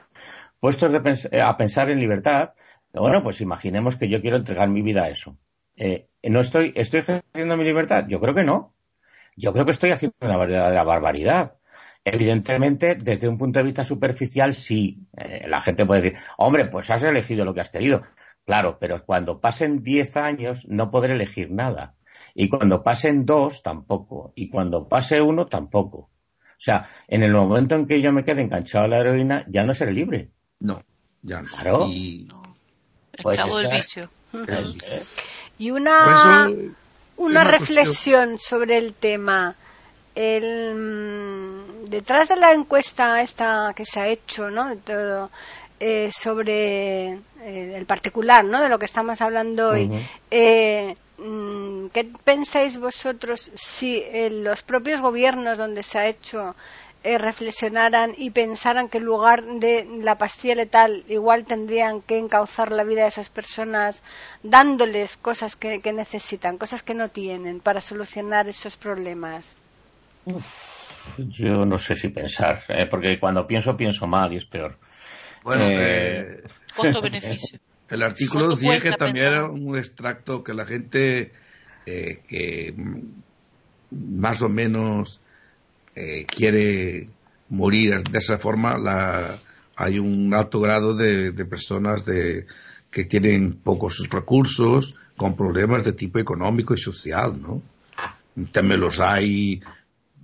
S3: puestos a pensar en libertad, bueno, pues imaginemos que yo quiero entregar mi vida a eso. Eh, ¿no estoy, ¿Estoy ejerciendo mi libertad? Yo creo que no. Yo creo que estoy haciendo una verdadera barbaridad. Evidentemente, desde un punto de vista superficial, sí. Eh, la gente puede decir, hombre, pues has elegido lo que has querido. Claro, pero cuando pasen diez años no podré elegir nada. Y cuando pasen dos, tampoco. Y cuando pase uno, tampoco. O sea, en el momento en que yo me quede enganchado a la heroína, ya no seré libre.
S4: No, ya no.
S3: Claro.
S2: Y... Pues del vicio.
S1: Y una, una reflexión sobre el tema el, mm, detrás de la encuesta esta que se ha hecho, ¿no? todo, eh, sobre eh, el particular, ¿no? De lo que estamos hablando hoy. Eh, mm, ¿Qué pensáis vosotros si los propios gobiernos donde se ha hecho reflexionaran y pensaran que en lugar de la pastilla letal igual tendrían que encauzar la vida de esas personas dándoles cosas que necesitan, cosas que no tienen para solucionar esos problemas?
S3: Yo no sé si pensar, ¿eh? porque cuando pienso, pienso mal y es peor.
S4: Bueno, eh...
S2: eh beneficio
S4: El artículo decía que también era un extracto que la gente eh, que más o menos quiere morir de esa forma, la, hay un alto grado de, de personas de, que tienen pocos recursos, con problemas de tipo económico y social, ¿no? También los hay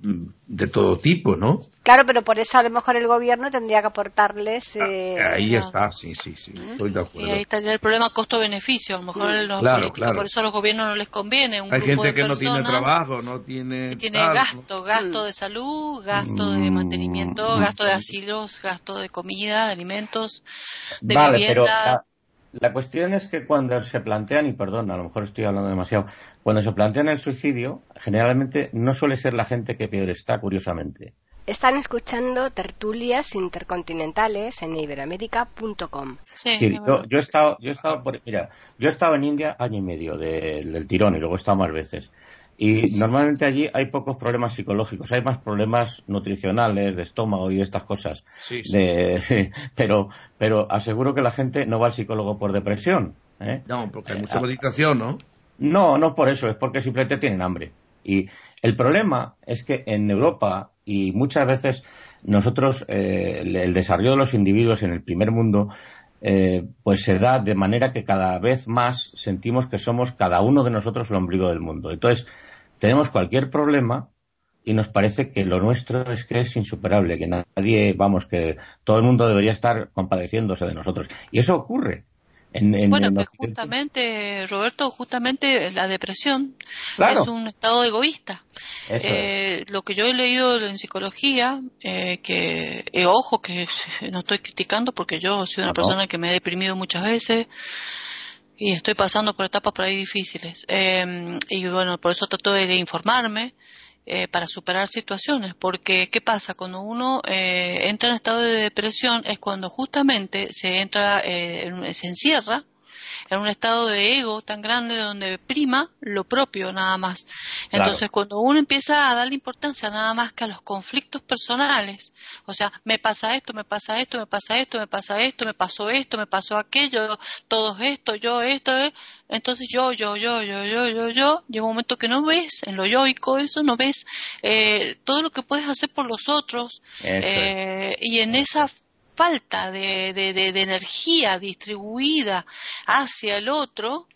S4: de todo tipo, ¿no?
S1: Claro, pero por eso a lo mejor el gobierno tendría que aportarles.
S4: Ah, eh, ahí está, sí, sí, sí, estoy de acuerdo.
S2: Y ahí estaría el problema costo-beneficio. A lo mejor los claro, claro. por eso a los gobiernos no les conviene.
S4: Hay gente que no tiene trabajo, no tiene.
S2: tiene gasto, gasto de salud, gasto de mm, mantenimiento, mm, gasto de asilos, gasto de comida, de alimentos, de
S3: vale, vivienda. La cuestión es que cuando se plantean, y perdón, a lo mejor estoy hablando demasiado, cuando se plantean el suicidio, generalmente no suele ser la gente que peor está, curiosamente.
S1: Están escuchando tertulias intercontinentales en iberoamérica.com.
S3: Sí, yo, he estado, yo he estado mira, yo he estado en India año y medio del tirón y luego he estado más veces. Y normalmente allí hay pocos problemas psicológicos, hay más problemas nutricionales, de estómago y estas cosas.
S4: Sí,
S3: pero, pero aseguro que la gente no va al psicólogo por depresión. ¿eh?
S4: No, porque hay mucha meditación, ¿no?
S3: No, no por eso, es porque simplemente tienen hambre. Y el problema es que en Europa y muchas veces nosotros, eh, el desarrollo de los individuos en el primer mundo, eh, pues se da de manera que cada vez más sentimos que somos cada uno de nosotros el ombligo del mundo. Entonces, tenemos cualquier problema y nos parece que lo nuestro es que es insuperable, que nadie, vamos, que todo el mundo debería estar compadeciéndose de nosotros. Y eso ocurre. En,
S2: bueno, pues justamente, Roberto, justamente la depresión es un estado egoísta. Eh, lo que yo he leído en psicología, eh, que, eh, ojo, que no estoy criticando porque yo soy una persona que me he deprimido muchas veces, y estoy pasando por etapas por ahí difíciles. Eh, y bueno, por eso trato de informarme eh, para superar situaciones, porque ¿qué pasa? Cuando uno eh, entra en estado de depresión es cuando justamente se entra, eh, se encierra en un estado de ego tan grande donde prima lo propio nada más. Entonces, cuando uno empieza a darle importancia nada más que a los conflictos personales, o sea, me pasa esto, me pasa esto, me pasa esto, me pasa esto, me pasó esto, me pasó aquello, todo esto, yo esto, eh, entonces yo, yo, yo, yo, yo, yo, yo, llega un momento que no ves en lo yoico eso, no ves eh, todo lo que puedes hacer por los otros eh, y en esa falta de, de, de, energía distribuida hacia el otro,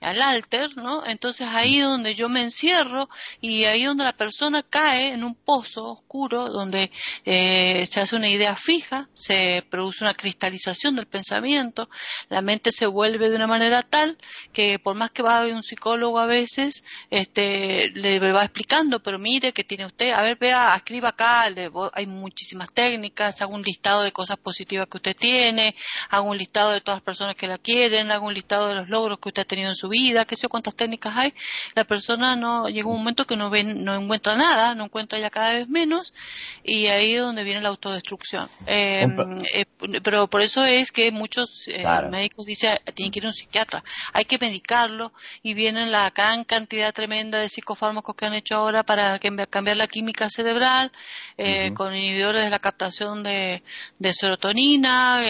S2: al alter, ¿no? Entonces ahí donde yo me encierro y ahí donde la persona cae en un pozo oscuro donde eh, se hace una idea fija, se produce una cristalización del pensamiento, la mente se vuelve de una manera tal que por más que va a un psicólogo a veces, este, le va explicando, pero mire que tiene usted, a ver, vea, escriba acá, hay muchísimas técnicas, hago un listado de cosas positivas que usted tiene, hago un listado de todas las personas que la quieren, hago un listado de los logros que usted ha tenido en su vida, qué sé cuántas técnicas hay, la persona no llega un momento que no ve, no encuentra nada, no encuentra ya cada vez menos y ahí es donde viene la autodestrucción. Eh, eh, pero por eso es que muchos eh, médicos dicen tienen que ir a un psiquiatra, hay que medicarlo y vienen la gran cantidad tremenda de psicofármacos que han hecho ahora para cambiar la química cerebral con inhibidores de la captación de, serotonina,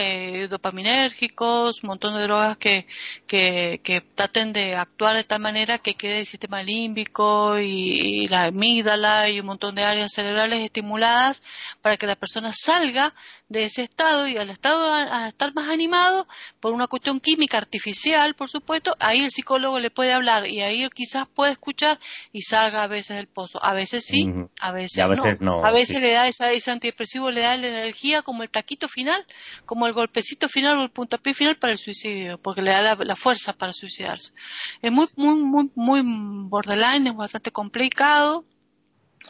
S2: dopaminérgicos, un montón de drogas que, que, que traten de actuar de tal manera que quede el sistema límbico y, la amígdala y un montón de áreas cerebrales estimuladas para que la persona salga de ese estado y al estado a, estar más animado por una cuestión química artificial, por supuesto, ahí el psicólogo le puede hablar y ahí quizás puede escuchar y salga a veces del pozo. A veces sí, a veces, no. A veces le da esa, ese antidepresivo, le da la energía como el taquito final, como el golpecito final o el puntapié final para el suicidio, porque le da la fuerza para suicidarse es muy, muy, muy, muy borderline, es bastante complicado.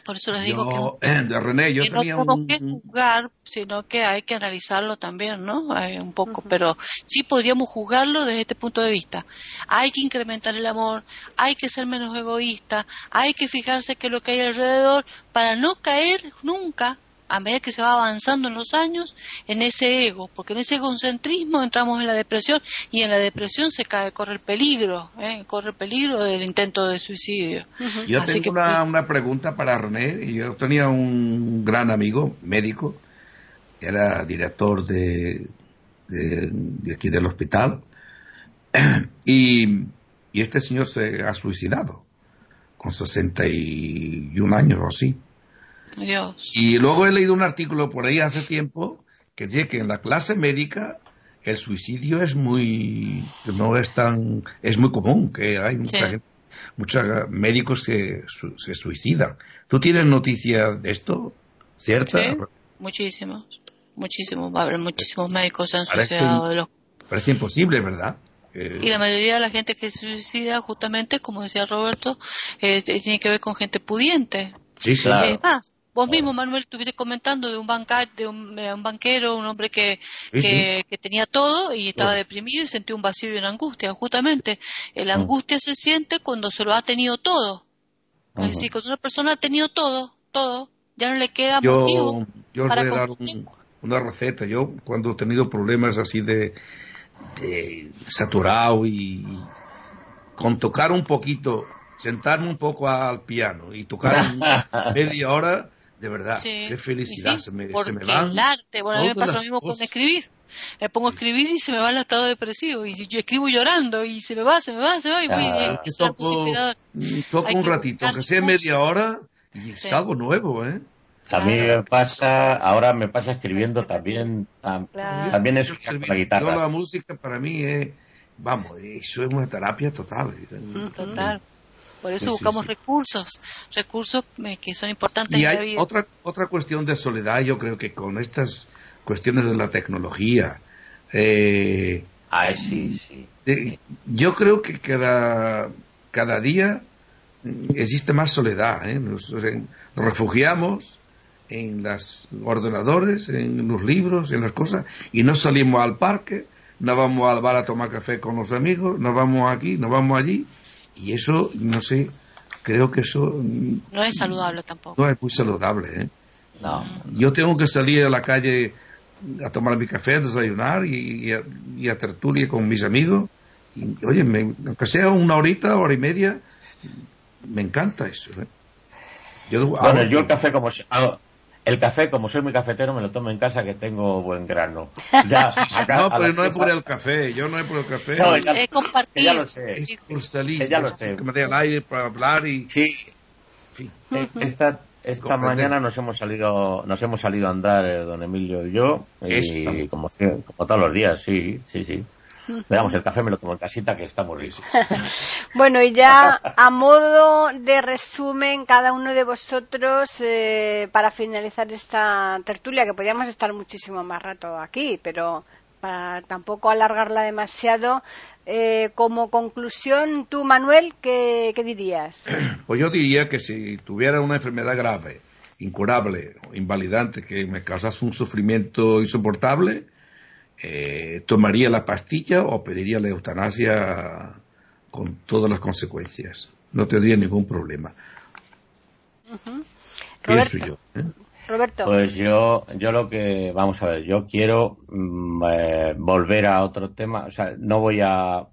S2: Por eso les digo que,
S4: eh, de René, yo tenía
S2: no
S4: un...
S2: que juzgar, sino que hay que analizarlo también, ¿no? Eh, un poco, pero sí podríamos juzgarlo desde este punto de vista. Hay que incrementar el amor, hay que ser menos egoísta, hay que fijarse que lo que hay alrededor para no caer nunca a medida que se va avanzando en los años en ese ego, porque en ese egocentrismo entramos en la depresión y en la depresión se cae, corre el peligro, ¿eh? corre el peligro del intento de suicidio.
S4: Yo tengo una, una, pregunta para René. Yo tenía un gran amigo médico, era director de, de, aquí del hospital, y, y este señor se ha suicidado con 61 años o así. Y luego he leído un artículo por ahí hace tiempo que dice que en la clase médica el suicidio es muy no es tan es muy común que hay mucha gente, muchos médicos que se suicidan. ¿Tú tienes noticia de esto? ¿Cierta?
S2: Sí, muchísimos, muchísimos, muchísimos médicos han suicidado.
S4: Parece imposible, ¿verdad?
S2: y la mayoría de la gente que se suicida, justamente, como decía Roberto, eh, tiene que ver con gente pudiente.
S4: Sí, claro.
S2: Vos mismo, Manuel, estuviste comentando de un, de eh, un, banquero, un hombre que, que, tenía todo y estaba deprimido y sentía un vacío y una angustia. Justamente, la mm. angustia se siente cuando se lo ha tenido todo. Es decir, cuando una persona ha tenido todo, todo, ya no le queda
S4: yo,
S2: motivo.
S4: Yo os voy a dar una receta. Yo, cuando he tenido problemas así de, de saturado y con tocar un poquito sentarme un poco al piano y tocar media hora, de verdad, qué felicidad, se, me, se me van.
S2: El arte, bueno, a mí me pasa lo mismo con escribir. Me pongo a escribir y se me va el estado depresivo. Y yo escribo llorando y se me va, se me va, se va. Y voy,
S4: ah, toco, toco un ratito, aunque sea media hora, y es algo nuevo, ¿eh?
S3: También me pasa, ahora me pasa escribiendo también, también es la guitarra.
S4: La música para mí es, vamos, eso es una terapia total.
S2: Total. Por eso buscamos recursos, recursos eh, que son importantes
S4: y hay Otra, otra cuestión de soledad, yo creo que con estas cuestiones de la tecnología. Eh,
S3: ah, sí, sí,
S4: yo creo que cada, cada día existe más soledad. ¿eh? Nos, refugiamos en los ordenadores, en los libros, en las cosas, y no salimos al parque, no vamos al bar a tomar café con los amigos, no vamos aquí, no vamos allí, y eso, no sé, creo que eso...
S2: No es saludable tampoco.
S4: No es muy saludable, ¿eh? No. Yo tengo que salir a la calle a tomar mi café, a desayunar y, a, tertulia con mis amigos. Y, oye, aunque sea una horita, hora y media, me encanta eso. ¿eh?
S3: Yo, bueno, yo el café como el café, como soy muy cafetero, me lo tomo en casa que tengo buen grano.
S4: Ya, no, pero no es por el café, yo no es por el café.
S2: No, ya, es compartir.
S3: Ya lo sé.
S4: Es por salir.
S3: Ya lo sé.
S4: Que me dé el aire para hablar y...
S3: Sí. Eh, esta, esta mañana nos hemos salido nos hemos salido a andar eh, don Emilio y yo y como, como todos los días sí sí sí Veamos, el café me lo tomo en casita, que está muy rico.
S1: bueno, y ya a modo de resumen, cada uno de vosotros, eh, para finalizar esta tertulia, que podríamos estar muchísimo más rato aquí, pero para tampoco alargarla demasiado, eh, como conclusión, tú, Manuel, ¿qué, dirías?
S4: Pues yo diría que si tuviera una enfermedad grave, incurable invalidante que me causase un sufrimiento insoportable, eh, tomaría la pastilla o pediría la eutanasia con todas las consecuencias. No tendría ningún problema.
S1: Pienso yo. ¿eh? Roberto.
S3: Pues yo, yo lo que, vamos a ver, yo quiero mm, eh, volver a otro tema, o sea, no voy a,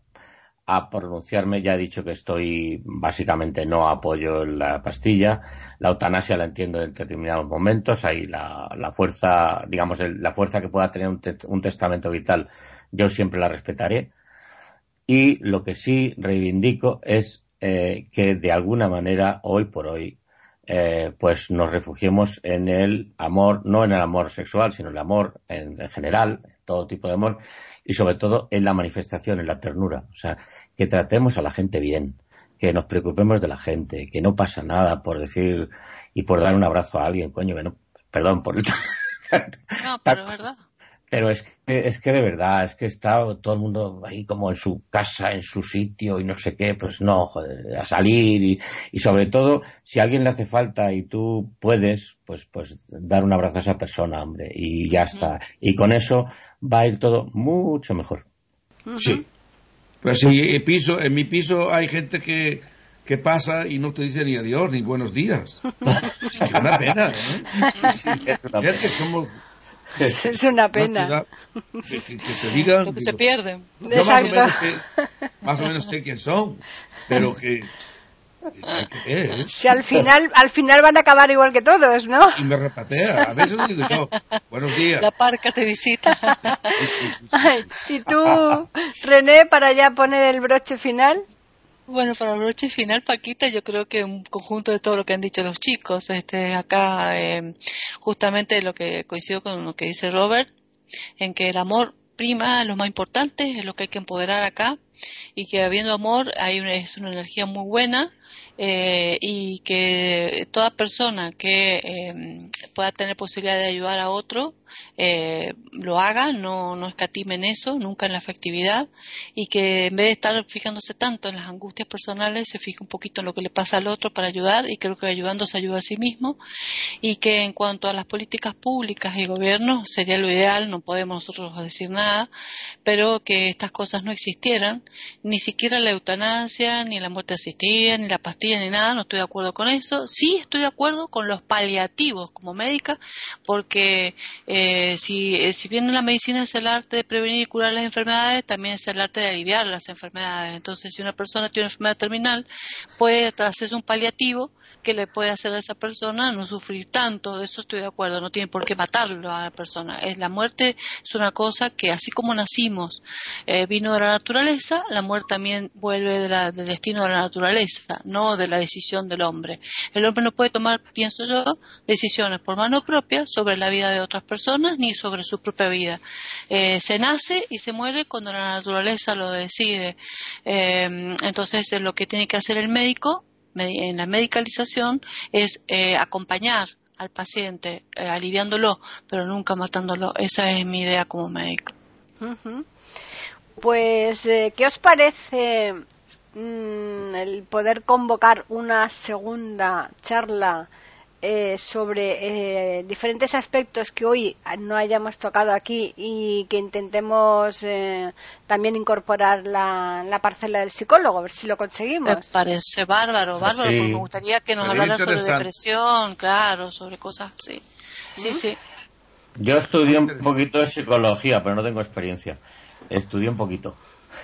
S3: a pronunciarme, ya he dicho que estoy, básicamente no apoyo la pastilla, la eutanasia la entiendo en determinados momentos, ahí la, la fuerza, digamos, la fuerza que pueda tener un, testamento vital, yo siempre la respetaré, y lo que sí reivindico es eh, que de alguna manera, hoy por hoy, eh, pues nos refugiemos en el amor, no en el amor sexual, sino en el amor en, general, todo tipo de amor, y sobre todo en la manifestación, en la ternura. O sea, que tratemos a la gente bien, que nos preocupemos de la gente, que no pasa nada por decir y por dar un abrazo a alguien, coño, bueno, perdón por el...
S2: No, pero verdad.
S3: Pero es que, es que de verdad, es que está todo el mundo ahí como en su casa, en su sitio y no sé qué, pues no, joder, a salir y, y sobre todo, si a alguien le hace falta y tú puedes, pues, pues dar un abrazo a esa persona, hombre, y ya está. Y con eso va a ir todo mucho mejor.
S4: Sí. Pues sí, en, piso, en mi piso hay gente que, que pasa y no te dice ni adiós ni buenos días. es una pena, ¿eh? Sí, es una pena. que somos
S1: es una pena.
S4: Que, se digan.
S2: Lo que se pierden.
S4: Yo más o, menos sé, más o menos sé quién son, pero que.
S1: Si al final, al final van a acabar igual que todos, ¿no?
S4: Y me repatea. A veces digo yo, buenos días.
S2: La parca te visita.
S1: y tú, René, para ya poner el broche final.
S2: Bueno, para el broche final, Paquita, yo creo que un conjunto de todo lo que han dicho los chicos, este, acá eh, justamente lo que coincido con lo que dice Robert, en que el amor prima lo más importante, es lo que hay que empoderar acá, y que habiendo amor hay es una energía muy buena, eh, y que toda persona que eh, pueda tener posibilidad de ayudar a otro eh, lo haga, no, no escatime en eso, nunca en la afectividad, y que en vez de estar fijándose tanto en las angustias personales, se fije un poquito en lo que le pasa al otro para ayudar, y creo que ayudando se ayuda a sí mismo, y que en cuanto a las políticas públicas y gobiernos sería lo ideal, no podemos nosotros decir nada, pero que estas cosas no existieran, ni siquiera la eutanasia, ni la muerte asistida, ni la pastilla, ni nada, no estoy de acuerdo con eso, sí estoy de acuerdo con los paliativos como médica, porque eh, eh, si bien la medicina es el arte de prevenir y curar las enfermedades, también es el arte de aliviar las enfermedades. Entonces, si una persona tiene una enfermedad terminal, puede hacerse un paliativo que le puede hacer a esa persona no sufrir tanto, de eso estoy de acuerdo, no tiene por qué matarlo a la persona. Es la muerte es una cosa que así como nacimos eh, vino de la naturaleza, la muerte también vuelve del destino de la naturaleza, no de la decisión del hombre. El hombre no puede tomar, pienso yo, decisiones por mano propia sobre la vida de otras personas ni sobre su propia vida. Eh, se nace y se muere cuando la naturaleza lo decide. Eh, entonces, lo que tiene que hacer el médico en la medicalización es eh, acompañar al paciente, eh, aliviándolo, pero nunca matándolo. Esa es mi idea como médico.
S1: Pues, eh, ¿qué os parece mm, el poder convocar una segunda charla eh, sobre eh, diferentes aspectos que hoy no hayamos tocado aquí y que intentemos eh, también incorporar la, parcela del psicólogo, a ver si lo conseguimos.
S2: Me parece bárbaro, bárbaro, porque me gustaría que nos hablara sobre depresión, claro, sobre cosas así. Sí, sí.
S3: Yo estudié un poquito de psicología, pero no tengo experiencia. Estudié un poquito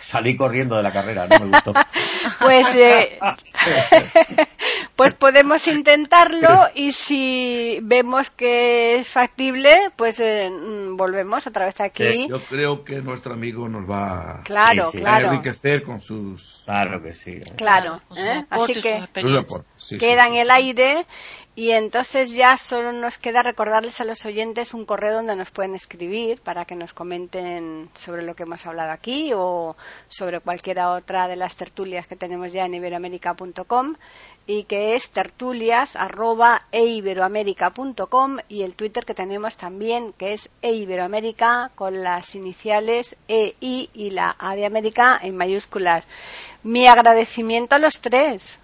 S3: salí corriendo de la carrera, no me gustó.
S1: pues, eh, pues podemos intentarlo y si vemos que es factible, pues eh, mm, volvemos otra vez aquí.
S4: yo creo que nuestro amigo nos va
S1: claro,
S4: a enriquecer con sus...
S3: Claro que sí.
S1: Claro, ¿eh? así que queda en el aire Y entonces ya solo nos queda recordarles a los oyentes un correo donde nos pueden escribir para que nos comenten sobre lo que hemos hablado aquí o sobre cualquiera otra de las tertulias que tenemos ya en iberoamérica.com y que es tertulias@eiberoamerica.com y el Twitter que tenemos también que es eiberoamerica con las iniciales EI y la A de América en mayúsculas. Mi agradecimiento a los tres.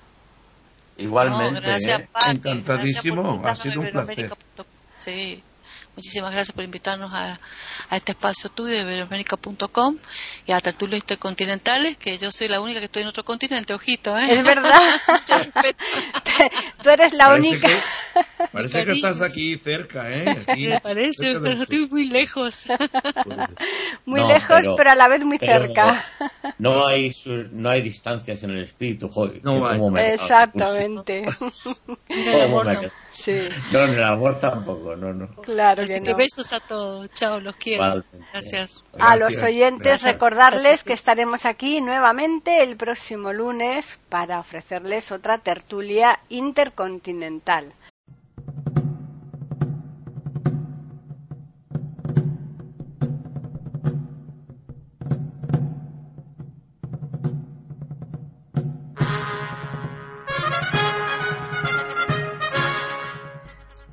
S3: Igualmente,
S2: gracias,
S3: ¿eh?
S4: Encantadísimo,
S2: gracias
S4: ha sido un placer.
S2: Sí, muchísimas gracias por invitarnos a, a este espacio tuyo de iberoamérica.com y a tertulias intercontinentales, que yo soy la única que estoy en otro continente, ojito, ¿eh?
S1: Es verdad. Tú eres la
S4: Parece
S1: única.
S4: que- parece que estás aquí cerca, ¿eh? Aquí,
S2: Me parece,
S4: del
S2: pero estoy muy lejos.
S1: Muy
S3: No,
S1: lejos,
S3: pero-
S1: pero, a la vez muy cerca.
S3: No hay, su- no hay distancias en el espíritu, joder.
S4: No hay.
S3: me-
S1: Exactamente.
S2: En el
S3: ¿Cómo
S2: amor
S3: me-
S2: no.
S1: Sí,
S3: No, en el amor tampoco, no, no.
S1: claro
S2: Así
S1: que
S2: besos a todos. Chao, los quiero. Gracias.
S1: A los oyentes
S4: Gracias.
S1: recordarles que estaremos aquí nuevamente el próximo lunes para ofrecerles otra tertulia intercontinental.